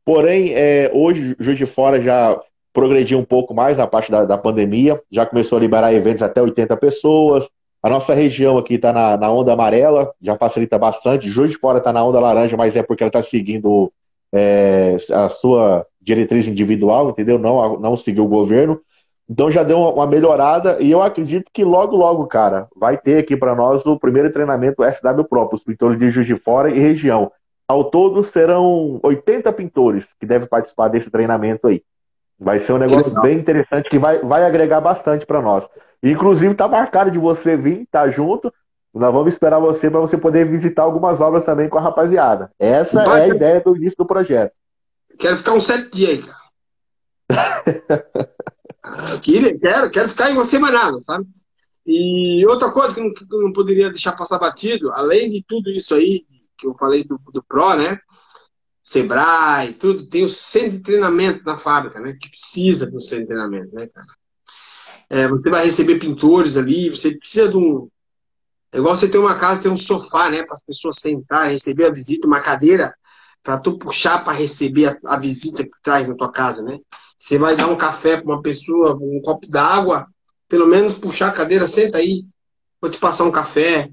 Porém, é, hoje Juiz de Fora já progrediu um pouco mais na parte da, da pandemia, já começou a liberar eventos até 80 pessoas, a nossa região aqui está na, na, onda amarela, já facilita bastante. Juiz de Fora está na onda laranja, mas é porque ela está seguindo é, a sua diretriz individual, entendeu? Não, não seguiu o governo. Então já deu uma melhorada e eu acredito que logo, logo, cara, vai ter aqui para nós o primeiro treinamento SW Pro, os pintores de Juiz de Fora e região. Ao todo serão 80 pintores que devem participar desse treinamento aí. Vai ser um negócio bem interessante que vai, vai agregar bastante para nós. Inclusive, tá marcado de você vir, tá junto. Nós vamos esperar você para você poder visitar algumas obras também com a rapaziada. Essa Vai, é a ideia do início do projeto. Quero ficar uns sete dias aí, cara. quero, quero, quero ficar em uma semana, sabe? E outra coisa que não, que não poderia deixar passar batido, além de tudo isso aí que eu falei do, do Pro, né? Sebrae, tudo, tem o centro de treinamento na fábrica, né? Que precisa do centro de treinamento, né, cara? É, você vai receber pintores ali, você precisa de um. É igual você ter uma casa, ter um sofá, né? Para as pessoas sentar, receber a visita, uma cadeira para tu puxar para receber a, a, visita que traz na tua casa, né? Você vai dar um café para uma pessoa, um copo d'água, pelo menos puxar a cadeira, senta aí, vou te passar um café,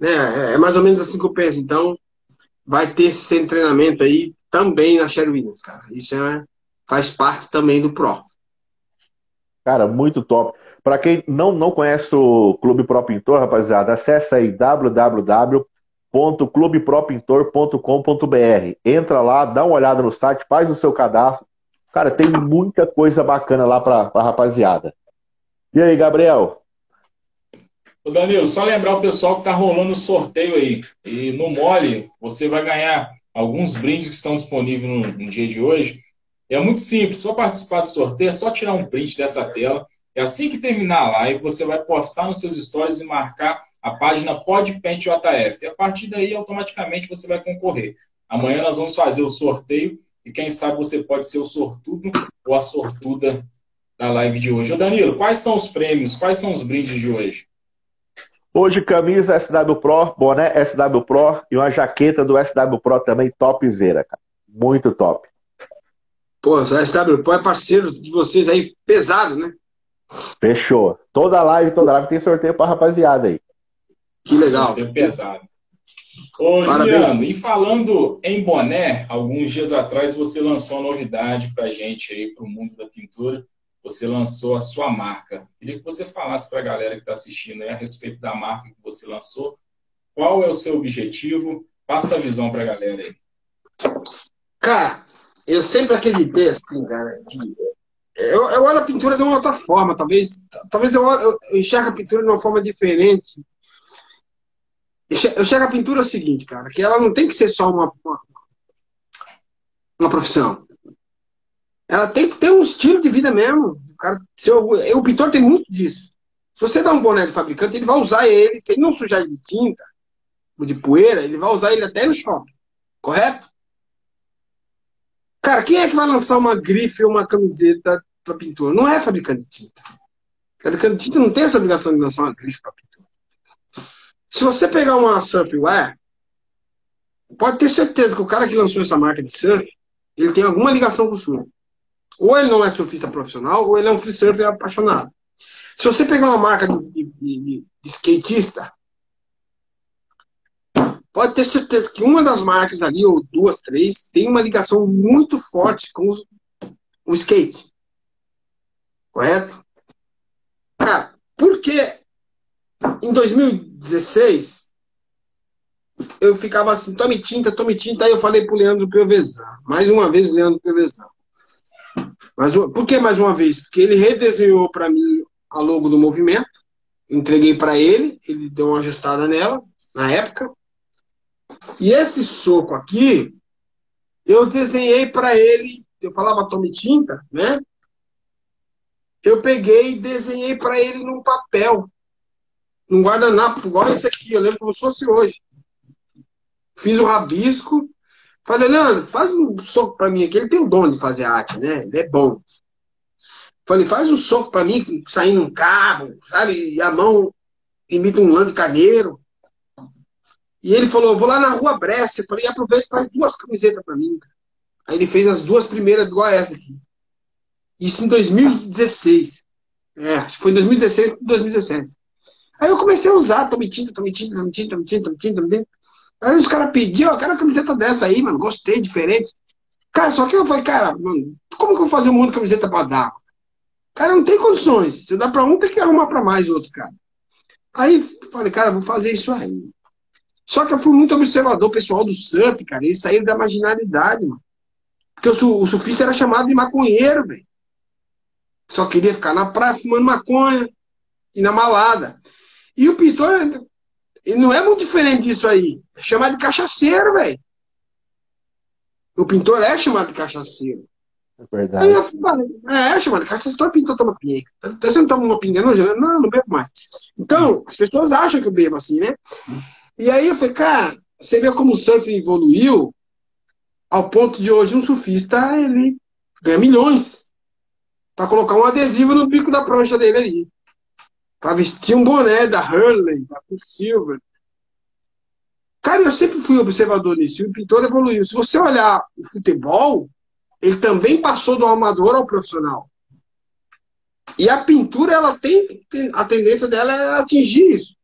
né? É, é mais ou menos assim que eu penso. Então, vai ter esse treinamento aí também na Sherwin, cara. Isso é, faz parte também do PRO. Cara, muito top. Para quem não, não conhece o Clube Pro Pintor, rapaziada, acessa aí www.clubepropintor.com.br. Entra lá, dá uma olhada no site, faz o seu cadastro. Cara, tem muita coisa bacana lá para a rapaziada. E aí, Gabriel? Ô Danilo, só lembrar o pessoal que está rolando o sorteio aí. E no Mole, você vai ganhar alguns brindes que estão disponíveis no, no dia de hoje. É muito simples, para participar do sorteio é só tirar um print dessa tela. É assim que terminar a live, você vai postar nos seus stories e marcar a página PodPentJF. E a partir daí, automaticamente, você vai concorrer. Amanhã nós vamos fazer o sorteio e quem sabe você pode ser o sortudo ou a sortuda da live de hoje. Ô Danilo, quais são os prêmios, quais são os brindes de hoje? Hoje, camisa SW Pro, boné SW Pro e uma jaqueta do SW Pro também topzera, cara. Muito top. Pô, o SW Pro é parceiro de vocês aí, pesado, né? Fechou. Toda live, toda live tem sorteio pra rapaziada aí. Que legal. Sorteio pesado. Ô, Parabéns. Juliano, e falando em boné, alguns dias atrás você lançou uma novidade pra gente aí, pro mundo da pintura você lançou a sua marca. Queria que você falasse para a galera que está assistindo aí a respeito da marca que você lançou. Qual é o seu objetivo? Passa a visão para a galera aí. Cara, eu sempre acreditei assim, cara, que eu, eu olho a pintura de uma outra forma, talvez, talvez eu, eu, eu enxergo a pintura de uma forma diferente. Eu enxergo a pintura é o seguinte, cara, que ela não tem que ser só uma, uma, uma profissão ela tem que ter um estilo de vida mesmo. O, cara, seu, o pintor tem muito disso. Se você dá um boné de fabricante, ele vai usar ele, se ele não sujar de tinta ou de poeira, ele vai usar ele até no shopping. Correto? Cara, quem é que vai lançar uma grife ou uma camiseta para pintura? Não é fabricante de tinta. Fabricante de tinta não tem essa obrigação de lançar uma grife para pintura. Se você pegar uma surfwear, pode ter certeza que o cara que lançou essa marca de surf, ele tem alguma ligação com o surf. Ou ele não é surfista profissional, ou ele é um free surfer apaixonado. Se você pegar uma marca de, de, de, de skatista, pode ter certeza que uma das marcas ali, ou duas, três, tem uma ligação muito forte com o, skate. Correto? Cara, por que em 2016 eu ficava assim, tome tinta, tome tinta, aí eu falei pro Leandro Piovesan. Mais uma vez, Leandro Piovesan. Mas, por que mais uma vez? Porque ele redesenhou para mim a logo do movimento, entreguei para ele, ele deu uma ajustada nela, na época. E esse soco aqui, eu desenhei para ele, eu falava tome tinta, né? Eu peguei e desenhei para ele num papel, num guardanapo, igual esse aqui, eu lembro como se fosse hoje. Fiz o rabisco, Falei, Leandro, faz um soco para mim aqui. Ele tem o dom de fazer arte, né? Ele é bom. Falei, faz um soco para mim, saindo um cabo, sabe? E a mão imita um lã de carneiro. E ele falou, vou lá na rua Brescia. Falei, aproveita e faz duas camisetas para mim. Aí ele fez as duas primeiras igual essa aqui. Isso em 2016. É, acho que foi em 2016 2017. Aí eu comecei a usar, tô mentindo, tô mentindo, tô mentindo, tô mentindo, tô mentindo, tô mentindo. Aí os caras pediram, eu quero uma camiseta dessa aí, mano, gostei, diferente. Cara, só que eu falei, cara, mano, como que eu vou fazer um monte de camiseta pra dar? Cara, não tem condições. Se dá pra um, tem que arrumar pra mais outros, cara. Aí falei, cara, vou fazer isso aí. Só que eu fui muito observador, pessoal do surf, cara, eles saíram da marginalidade, mano. Porque o surfista era chamado de maconheiro, velho. Só queria ficar na praia fumando maconha e na malada. E o pintor não é muito diferente disso aí. É chamado de cachaceiro, velho. O pintor é chamado de cachaceiro. É verdade. Aí eu falei, é, é chamado de cachaceiro. Todo pintor toma pinga. Você não toma uma pinga, não? Não, não bebo mais. Então, as pessoas acham que eu bebo assim, né? E aí eu falei, cara, você vê como o surf evoluiu ao ponto de hoje um surfista, ele ganha milhões para colocar um adesivo no bico da prancha dele ali para vestir um boné da Hurley, da Quicksilver. Cara, eu sempre fui observador nisso. E o pintor evoluiu. Se você olhar o futebol, ele também passou do amador ao profissional. E a pintura, ela tem, a tendência dela é atingir isso.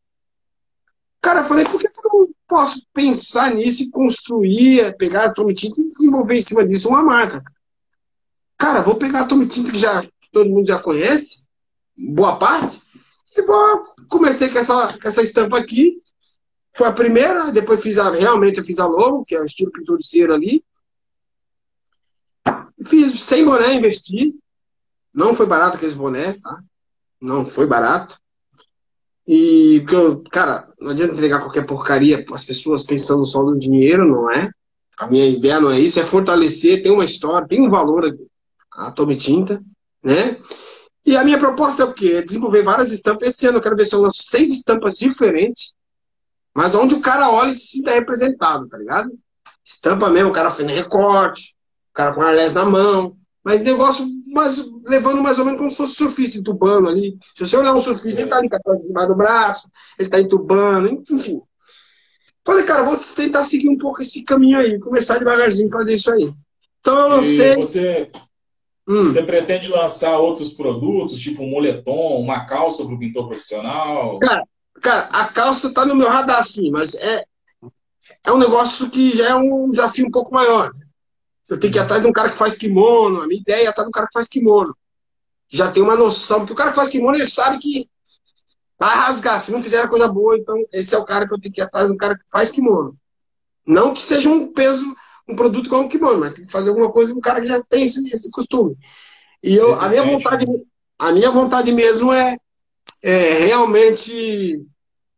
Cara, eu falei, por que eu não posso pensar nisso e construir, é, pegar a Tommy Tinta e desenvolver em cima disso uma marca? Cara, vou pegar a Tommy Tinta que já todo mundo já conhece, boa parte, e bom, comecei com essa, com essa estampa aqui. Foi a primeira, depois fiz a, realmente eu fiz a logo, que é o estilo pintor de cera ali. Fiz sem boné, investi. Não foi barato aqueles boné, tá? Não foi barato. E, porque eu, cara, não adianta entregar qualquer porcaria as pessoas pensando só no dinheiro, não é? A minha ideia não é isso, é fortalecer, tem uma história, tem um valor a Tome Tinta, né? E a minha proposta é o quê? É desenvolver várias estampas. Esse ano eu quero ver se eu lanço seis estampas diferentes, mas onde o cara olha e se sinta representado, tá ligado? Estampa mesmo, o cara fazendo recorte, o cara com arlés na mão, mas negócio mas levando mais ou menos como se fosse surfista entubando ali. Se você olhar um surfista, ele tá ali com a do braço, ele tá entubando, enfim. Falei, cara, vou tentar seguir um pouco esse caminho aí, começar devagarzinho fazer isso aí. Então eu lancei. E você, hum. você pretende lançar outros produtos, tipo um moletom, uma calça para o pintor profissional? Cara, cara, a calça tá no meu radar, sim, mas é, é um negócio que já é um desafio um pouco maior. Eu tenho que ir atrás de um cara que faz kimono. A minha ideia é atrás de um cara que faz kimono. Já tem uma noção, porque o cara que faz kimono, ele sabe que vai rasgar. Se não fizer a coisa boa, então esse é o cara que eu tenho que ir atrás de um cara que faz kimono. Não que seja um peso, um produto como kimono, mas tem que fazer alguma coisa com um cara que já tem esse, esse costume. E eu, a minha vontade, a minha vontade mesmo é, é realmente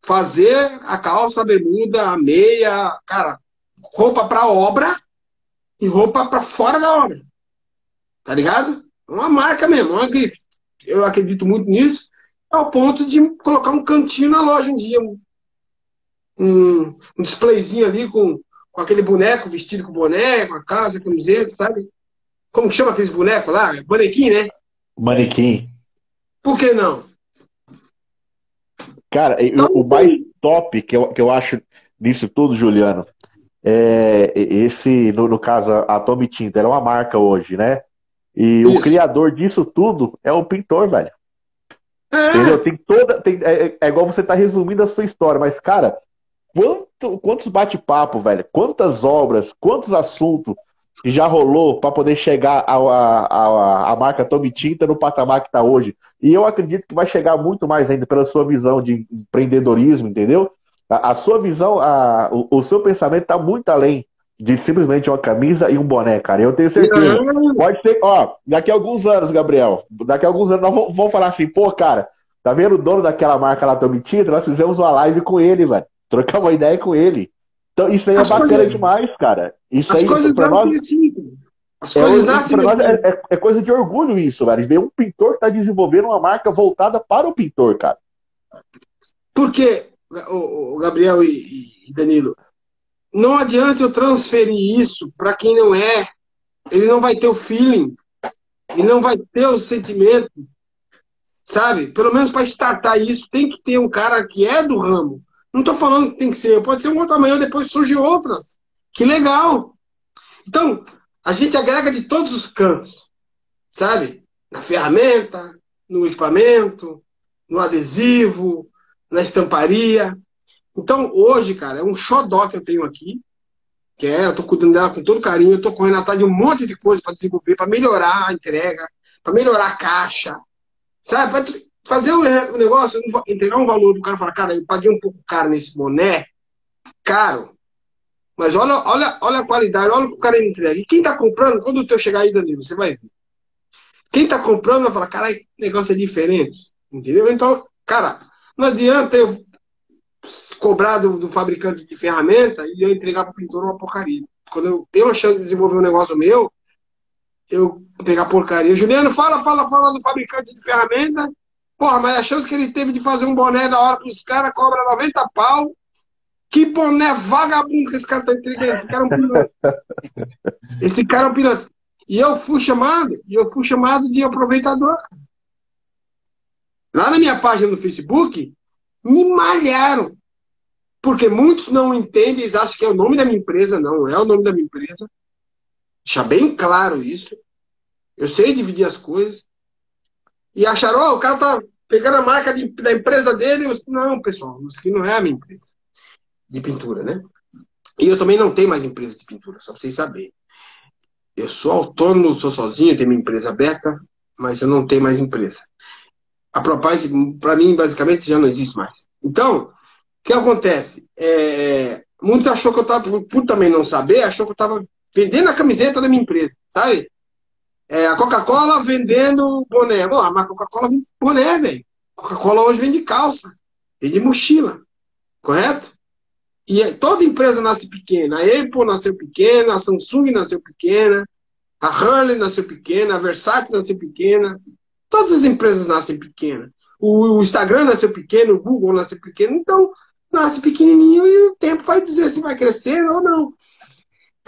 fazer a calça, a bermuda, a meia, cara, roupa para obra e roupa para fora da obra. Tá ligado? É uma marca mesmo, uma grife. Eu acredito muito nisso, ao ponto de colocar um cantinho na loja um dia. Um, um displayzinho ali com, com aquele boneco vestido com boné, com a casa, a camiseta, sabe? Como que chama aqueles bonecos lá? Manequim, né? Manequim. Por que não? Cara, então, o, o mais top que eu, que eu acho nisso tudo, Juliano, é esse, no, no caso, a Tommy Tinta, é uma marca hoje, né? E Isso. o criador disso tudo é o pintor, velho. É. Entendeu? Tem toda. Tem, é, é, igual você tá resumindo a sua história, mas, cara, quanto, quantos bate-papo, velho? Quantas obras, quantos assuntos que já rolou para poder chegar a, a, a, a, marca Tommy Tinta no patamar que está hoje. E eu acredito que vai chegar muito mais ainda pela sua visão de empreendedorismo, entendeu? A, a sua visão, a, o, o seu pensamento está muito além de simplesmente uma camisa e um boné, cara. Eu tenho certeza. Pode ser, ó, daqui a alguns anos, Gabriel, daqui a alguns anos nós vamos falar assim, pô, cara, tá vendo o dono daquela marca lá, Tommy Tinta? Nós fizemos uma live com ele, velho. Trocar uma ideia com ele. Então, isso aí é bacana coisas... demais, cara. Isso As aí, coisas pra nós... Assim, As é, coisas nascem nós é, é, é, coisa de orgulho isso, velho. Ver um pintor que tá desenvolvendo uma marca voltada para o pintor, cara. Porque, o, Gabriel e, e Danilo, não adianta eu transferir isso para quem não é. Ele não vai ter o feeling. Ele não vai ter o sentimento. Sabe? Pelo menos para startar isso, tem que ter um cara que é do ramo não estou falando que tem que ser, pode ser um outro amanhã, depois surge outras. Que legal! Então, a gente agrega de todos os cantos, sabe? Na ferramenta, no equipamento, no adesivo, na estamparia. Então, hoje, cara, é um xodó que eu tenho aqui, que é, eu tô cuidando dela com todo carinho, eu tô correndo atrás de um monte de coisa para desenvolver, para melhorar a entrega, para melhorar a caixa, sabe? Fazer um negócio, entregar um valor do cara e falar, cara, eu paguei um pouco caro nesse boné, caro. Mas olha, olha, olha a qualidade, olha o que o cara entrega. E quem tá comprando, quando o teu chegar aí, Danilo, você vai ver. Quem tá comprando vai falar, cara, o negócio é diferente. Entendeu? Então, cara, não adianta eu cobrar do, do fabricante de ferramenta e eu entregar para o pintor uma porcaria. Quando eu tenho a chance de desenvolver um negócio meu, eu pegar porcaria. Juliano, fala, fala, fala do fabricante de ferramenta Porra, mas a chance que ele teve de fazer um boné da hora pros caras cobra 90 pau. Que boné vagabundo que esse cara tá entregando. Esse cara é um piloto. Esse cara é um piloto. E eu fui chamado, e eu fui chamado de aproveitador. Lá na minha página no Facebook, me malharam. Porque muitos não entendem, eles acham que é o nome da minha empresa. Não, é o nome da minha empresa. Deixa bem claro isso. Eu sei dividir as coisas. E acharam, oh, o cara tá pegando a marca de, da empresa dele. Eu, não, pessoal, isso aqui não é a minha empresa de pintura, né? E eu também não tenho mais empresa de pintura, só pra vocês saberem. Eu sou autônomo, sou sozinho, tenho minha empresa aberta, mas eu não tenho mais empresa. A Propaz, para mim, basicamente, já não existe mais. Então, o que acontece? É, muitos achou que eu estava, por também não saber, achou que eu estava vendendo a camiseta da minha empresa, sabe? É, a Coca-Cola vendendo boné. Bom, a Coca-Cola vende boné, velho. Coca-Cola hoje vende calça, vende mochila, correto? E toda empresa nasce pequena. A Apple nasceu pequena, a Samsung nasceu pequena, a Hurley nasceu pequena, a Versace nasceu pequena. Todas as empresas nascem pequenas. O Instagram nasceu pequeno, o Google nasceu pequeno. Então, nasce pequenininho e o tempo vai dizer se vai crescer ou não.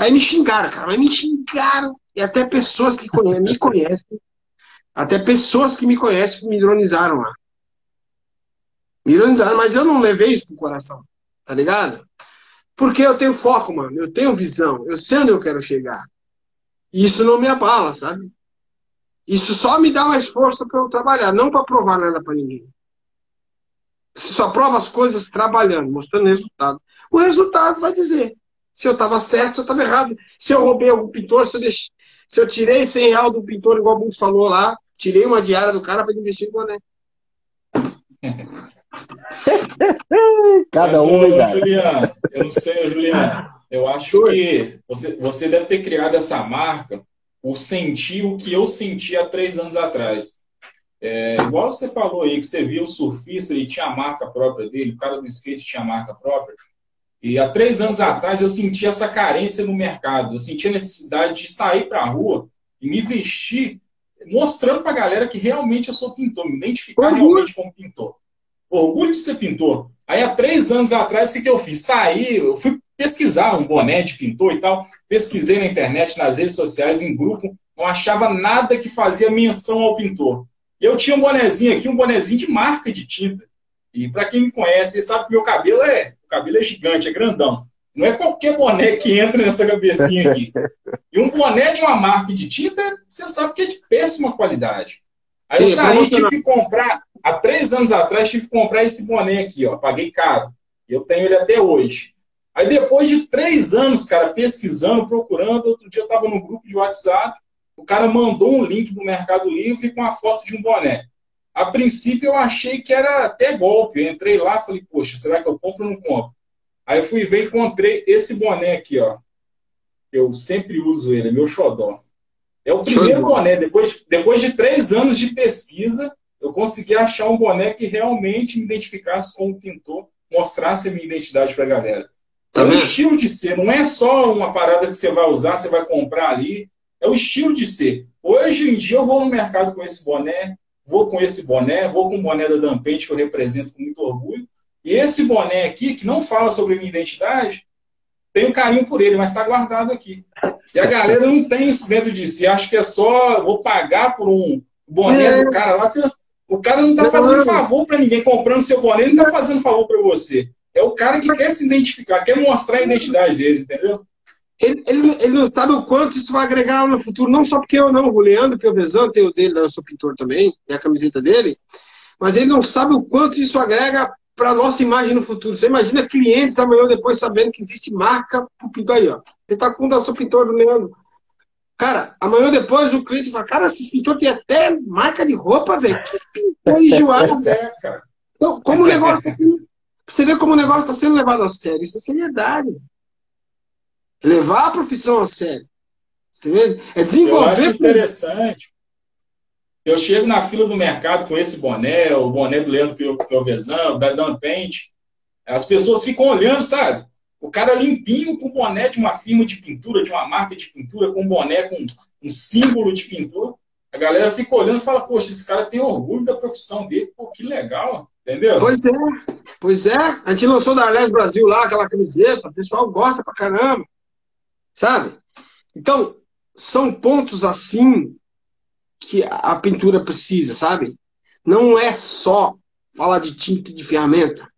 Aí me xingaram, cara, mas me xingaram. E até pessoas que me conhecem, até pessoas que me conhecem me ironizaram lá. Me ironizaram, mas eu não levei isso pro coração, tá ligado? Porque eu tenho foco, mano, eu tenho visão, eu sei onde eu quero chegar. E isso não me abala, sabe? Isso só me dá mais força para eu trabalhar, não para provar nada para ninguém. Você só prova as coisas trabalhando, mostrando resultado. O resultado vai dizer se eu estava certo, se eu estava errado. Se eu roubei algum pintor, se eu, deixei, se eu tirei 100 reais do pintor, igual o Bundes falou lá, tirei uma diária do cara para investir no boné. Cada Mas, um, ô, Juliano, eu não sei, Juliano, eu acho que você, você deve ter criado essa marca por sentir o que eu senti há três anos atrás. É, igual você falou aí, que você viu o surfista e tinha a marca própria dele, o cara do skate tinha a marca própria. E há três anos atrás eu senti essa carência no mercado. Eu senti a necessidade de sair para a rua e me vestir, mostrando para a galera que realmente eu sou pintor, me identificar Orgulho. realmente como pintor. Orgulho de ser pintor. Aí há três anos atrás, o que, que eu fiz? Saí, eu fui pesquisar um boné de pintor e tal, pesquisei na internet, nas redes sociais, em grupo, não achava nada que fazia menção ao pintor. E eu tinha um bonezinho aqui, um bonezinho de marca de tinta. E para quem me conhece, sabe que meu cabelo é, o cabelo é gigante, é grandão. Não é qualquer boné que entra nessa cabecinha aqui. E um boné de uma marca de tinta, você sabe que é de péssima qualidade. Aí Sim, eu saí, tive que comprar, há três anos atrás, tive que comprar esse boné aqui, ó. Paguei caro. Eu tenho ele até hoje. Aí depois de três anos, cara, pesquisando, procurando, outro dia eu estava no grupo de WhatsApp, o cara mandou um link do Mercado Livre com a foto de um boné. A princípio eu achei que era até golpe. Eu entrei lá e falei, poxa, será que eu compro ou não compro? Aí eu fui ver e encontrei esse boné aqui, ó. Eu sempre uso ele, é meu xodó. É o primeiro boné. Depois, depois de três anos de pesquisa, eu consegui achar um boné que realmente me identificasse como pintor, mostrasse a minha identidade para a galera. Tá é o estilo de ser, não é só uma parada que você vai usar, você vai comprar ali. É o estilo de ser. Hoje em dia eu vou no mercado com esse boné, vou com esse boné, vou com o boné da Dampente, que eu represento com muito orgulho. E esse boné aqui, que não fala sobre minha identidade, tenho um carinho por ele, mas está guardado aqui. E a galera não tem isso dentro de si. Acho que é só, vou pagar por um boné é. do cara lá. O cara não está fazendo favor para ninguém comprando seu boné, ele não está fazendo favor para você. É o cara que quer se identificar, quer mostrar a identidade dele, entendeu? Ele, ele, ele, não sabe o quanto isso vai agregar no futuro, não só porque eu não, o Leandro Piovesan tem o dele, eu sou pintor também, tem a camiseta dele, mas ele não sabe o quanto isso agrega para a nossa imagem no futuro. Você imagina clientes amanhã depois sabendo que existe marca pro pintor aí, ó. Ele tá com o seu pintor do Leandro. Cara, amanhã depois o cliente fala, cara, esse pintor tem até marca de roupa, velho. Que pintor enjoado. É, cara. Então, como o negócio tá você vê como o negócio está sendo levado a sério. Isso é seriedade. Levar a profissão a sério. É desenvolver. Eu acho interessante. Eu chego na fila do mercado com esse boné, o boné do Leandro Piovesan, da Dan Paint. As pessoas ficam olhando, sabe? O cara limpinho com boné de uma firma de pintura, de uma marca de pintura, com boné com um símbolo de pintura. A galera fica olhando e fala, poxa, esse cara tem orgulho da profissão dele, pô, que legal, entendeu? Pois é, pois é. A gente lançou da Arles Brasil lá, aquela camiseta, o pessoal gosta pra caramba. Sabe? Então, são pontos assim que a pintura precisa, sabe? Não é só falar de tinta e de ferramenta.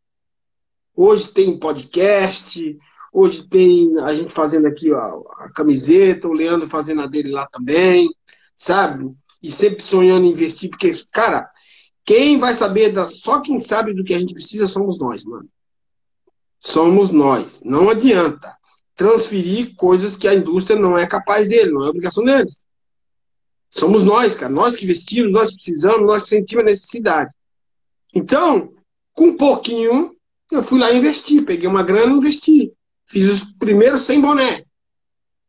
Hoje tem podcast, hoje tem a gente fazendo aqui ó, a camiseta, o Leandro fazendo a dele lá também, sabe? E sempre sonhando em investir, porque, cara, quem vai saber da. Só quem sabe do que a gente precisa somos nós, mano. Somos nós. Não adianta transferir coisas que a indústria não é capaz dele, não é obrigação deles. Somos nós, cara, nós que vestimos, nós que precisamos, nós que sentimos a necessidade. Então, com um pouquinho, eu fui lá investir, peguei uma grana e investi. Fiz os primeiros sem boné.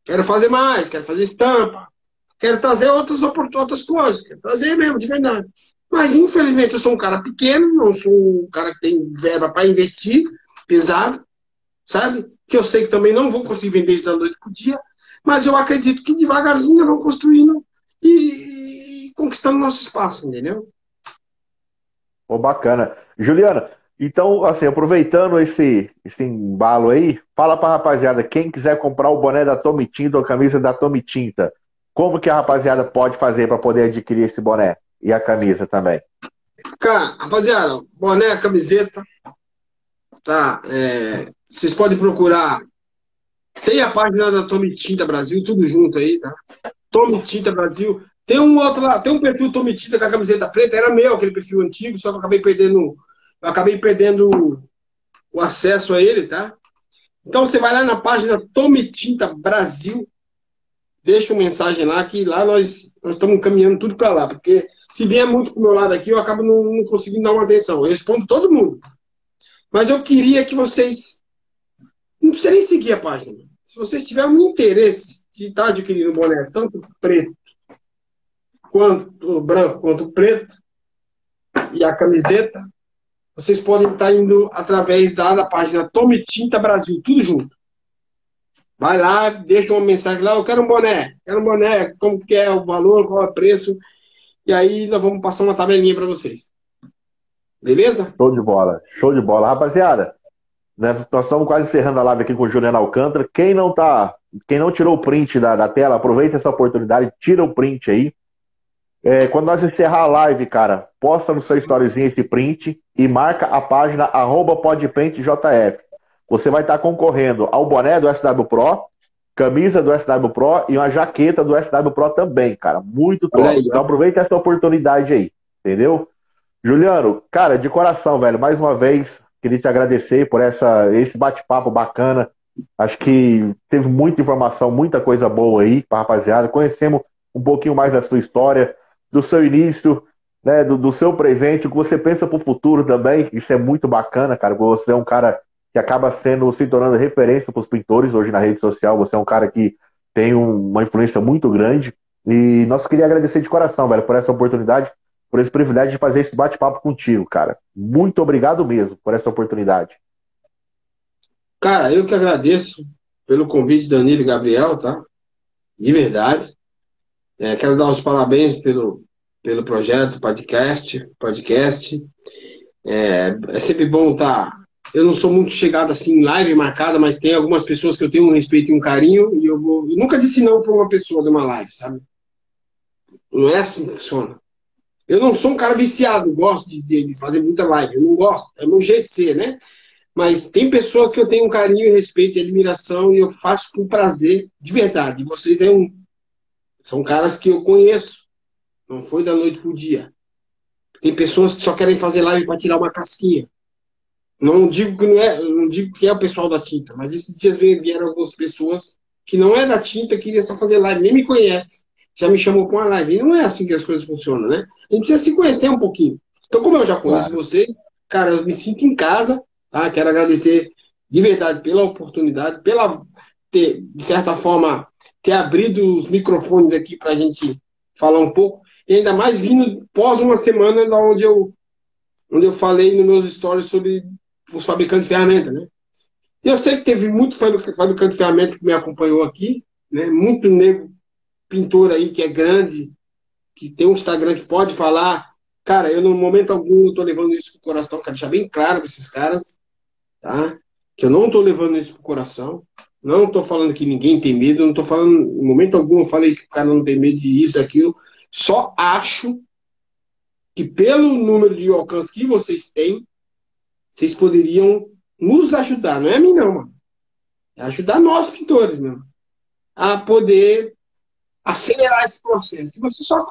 Quero fazer mais, quero fazer estampa, quero trazer outras, outras coisas, quero trazer mesmo, de verdade. Mas, infelizmente, eu sou um cara pequeno, não sou um cara que tem verba para investir, pesado, sabe? Que eu sei que também não vou conseguir vender isso da noite para dia, mas eu acredito que devagarzinho eu vou construindo e, e conquistando nosso espaço, entendeu? Pô, bacana. Juliana, então, assim, aproveitando esse, esse embalo aí, fala pra rapaziada, quem quiser comprar o boné da Tome Tinta ou a camisa da Tome Tinta, como que a rapaziada pode fazer para poder adquirir esse boné e a camisa também? Cara, rapaziada, boné, camiseta, tá? É, vocês podem procurar. Tem a página da Tome Tinta Brasil, tudo junto aí, tá? Tome Tinta Brasil. Tem um outro lá, tem um perfil Tome Tinta com a camiseta preta, era meu aquele perfil antigo, só que eu acabei perdendo eu acabei perdendo o acesso a ele, tá? Então você vai lá na página Tome Tinta Brasil, deixa uma mensagem lá, que lá nós, nós estamos caminhando tudo para lá, porque se vier muito pro meu lado aqui, eu acabo não, não conseguindo dar uma atenção. Eu respondo todo mundo. Mas eu queria que vocês. Não precisa nem seguir a página. Se vocês tiverem um interesse de estar adquirindo boné, tanto preto quanto branco quanto preto, e a camiseta, vocês podem estar indo através da, da página Tome Tinta Brasil, tudo junto. Vai lá, deixa uma mensagem lá, eu quero um boné, quero um boné, como que é o valor, qual é o preço, e aí nós vamos passar uma tabelinha para vocês. Beleza? Show de bola, show de bola. Rapaziada, né, nós estamos quase encerrando a live aqui com o Juliano Alcântara. Quem não tá, quem não tirou o print da, da tela, aproveita essa oportunidade, tira o print aí. É, quando nós encerrar a live, cara, posta no seu storyzinho esse print e marca a página arroba podpaintjf. Você vai estar concorrendo ao boné do SW Pro, camisa do SW Pro e uma jaqueta do SW Pro também, cara. Muito top. Aí, então aproveita essa oportunidade aí, entendeu? Juliano, cara, de coração, velho, mais uma vez, queria te agradecer por essa, esse bate-papo bacana. Acho que teve muita informação, muita coisa boa aí pra rapaziada. Conhecemos um pouquinho mais da sua história, do seu início, né, do, do seu presente, o que você pensa para o futuro também. Isso é muito bacana, cara. Você é um cara que acaba sendo se tornando referência para os pintores hoje na rede social. Você é um cara que tem um, uma influência muito grande. E nós queria agradecer de coração, velho, por essa oportunidade, por esse privilégio de fazer esse bate-papo contigo, cara. Muito obrigado mesmo por essa oportunidade. Cara, eu que agradeço pelo convite, Danilo e Gabriel, tá? De verdade. É, quero dar os parabéns pelo, pelo projeto, podcast, podcast. É, é sempre bom estar. Tá, eu não sou muito chegado assim em live marcada, mas tem algumas pessoas que eu tenho um respeito e um carinho e eu, vou, eu nunca disse não para uma pessoa de uma live, sabe? Não é assim que funciona. Eu não sou um cara viciado, gosto de, de, fazer muita live, eu não gosto, é meu jeito de ser, né? Mas tem pessoas que eu tenho um carinho, respeito e admiração e eu faço com prazer, de verdade. Vocês é um, são caras que eu conheço, não foi da noite pro dia. Tem pessoas que só querem fazer live para tirar uma casquinha. Não digo que não é, não digo que é o pessoal da tinta, mas esses dias vieram algumas pessoas que não é da tinta, queria só fazer live, nem me conhece. Já me chamou com a live. E não é assim que as coisas funcionam, né? A gente precisa se conhecer um pouquinho. Então, como eu já conheço claro. você, cara, eu me sinto em casa, tá? Quero agradecer de verdade pela oportunidade, pela ter, de certa forma, ter abrido os microfones aqui para a gente falar um pouco e ainda mais vindo pós uma semana da onde eu onde eu falei nos meus stories sobre os fabricantes de ferramentas, né? Eu sei que teve muito fabricante de ferramentas que me acompanhou aqui, né? Muito nego pintor aí que é grande, que tem um Instagram que pode falar. Cara, eu no momento algum estou levando isso pro coração, quero deixar bem claro para esses caras, tá? Que eu não estou levando isso pro coração. Não estou falando que ninguém tem medo, não estou falando, em momento algum eu falei que o cara não tem medo de isso, daquilo. Só acho que pelo número de alcance que vocês têm, vocês poderiam nos ajudar. Não é a mim, não, mano. É ajudar nós, pintores, mesmo. A poder acelerar esse processo. E você só.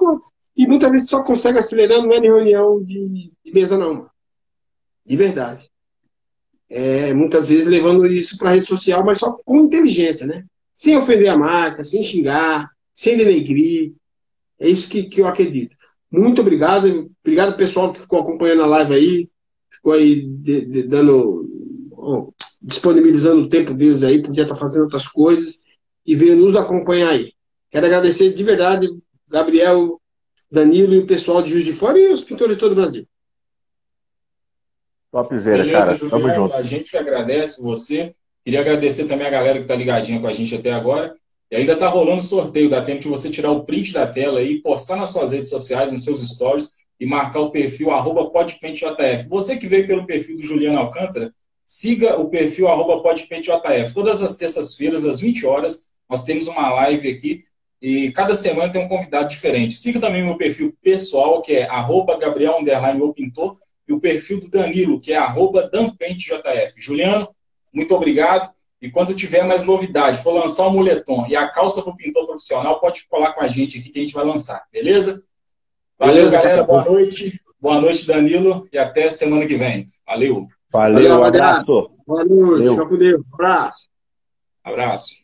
E muitas vezes só consegue acelerando, não é em reunião de, de mesa, não. De verdade. É, muitas vezes levando isso para a rede social, mas só com inteligência, né? Sem ofender a marca, sem xingar, sem denegrir, é isso que, que eu acredito. Muito obrigado. Obrigado, pessoal, que ficou acompanhando a live aí. Ficou aí de, de, dando. Disponibilizando o tempo deles aí, podia estar fazendo outras coisas e veio nos acompanhar aí. Quero agradecer de verdade, Gabriel, Danilo e o pessoal de Juiz de Fora e os pintores de todo o Brasil. Topzera, Beleza, cara. Juliano, Tamo junto. A gente que agradece você. Queria agradecer também a galera que está ligadinha com a gente até agora. E ainda está rolando sorteio, dá tempo de você tirar o print da tela e postar nas suas redes sociais, nos seus stories, e marcar o perfil arroba podpentejf. Você que veio pelo perfil do Juliano Alcântara, siga o perfil arroba podpentejf. Todas as terças-feiras, às 20 horas, nós temos uma live aqui e cada semana tem um convidado diferente. Siga também o meu perfil pessoal, que é arroba Gabriel Pintor, e o perfil do Danilo, que é arroba danpentejf. Juliano, muito obrigado. E quando tiver mais novidade, for lançar o um moletom e a calça para o pintor profissional, pode colar com a gente aqui que a gente vai lançar, beleza? Valeu, beleza, galera. Boa noite. Boa noite, Danilo. E até semana que vem. Valeu. Valeu, Valeu abraço. Boa noite. Valeu. Fica com Deus. Abraço. Abraço.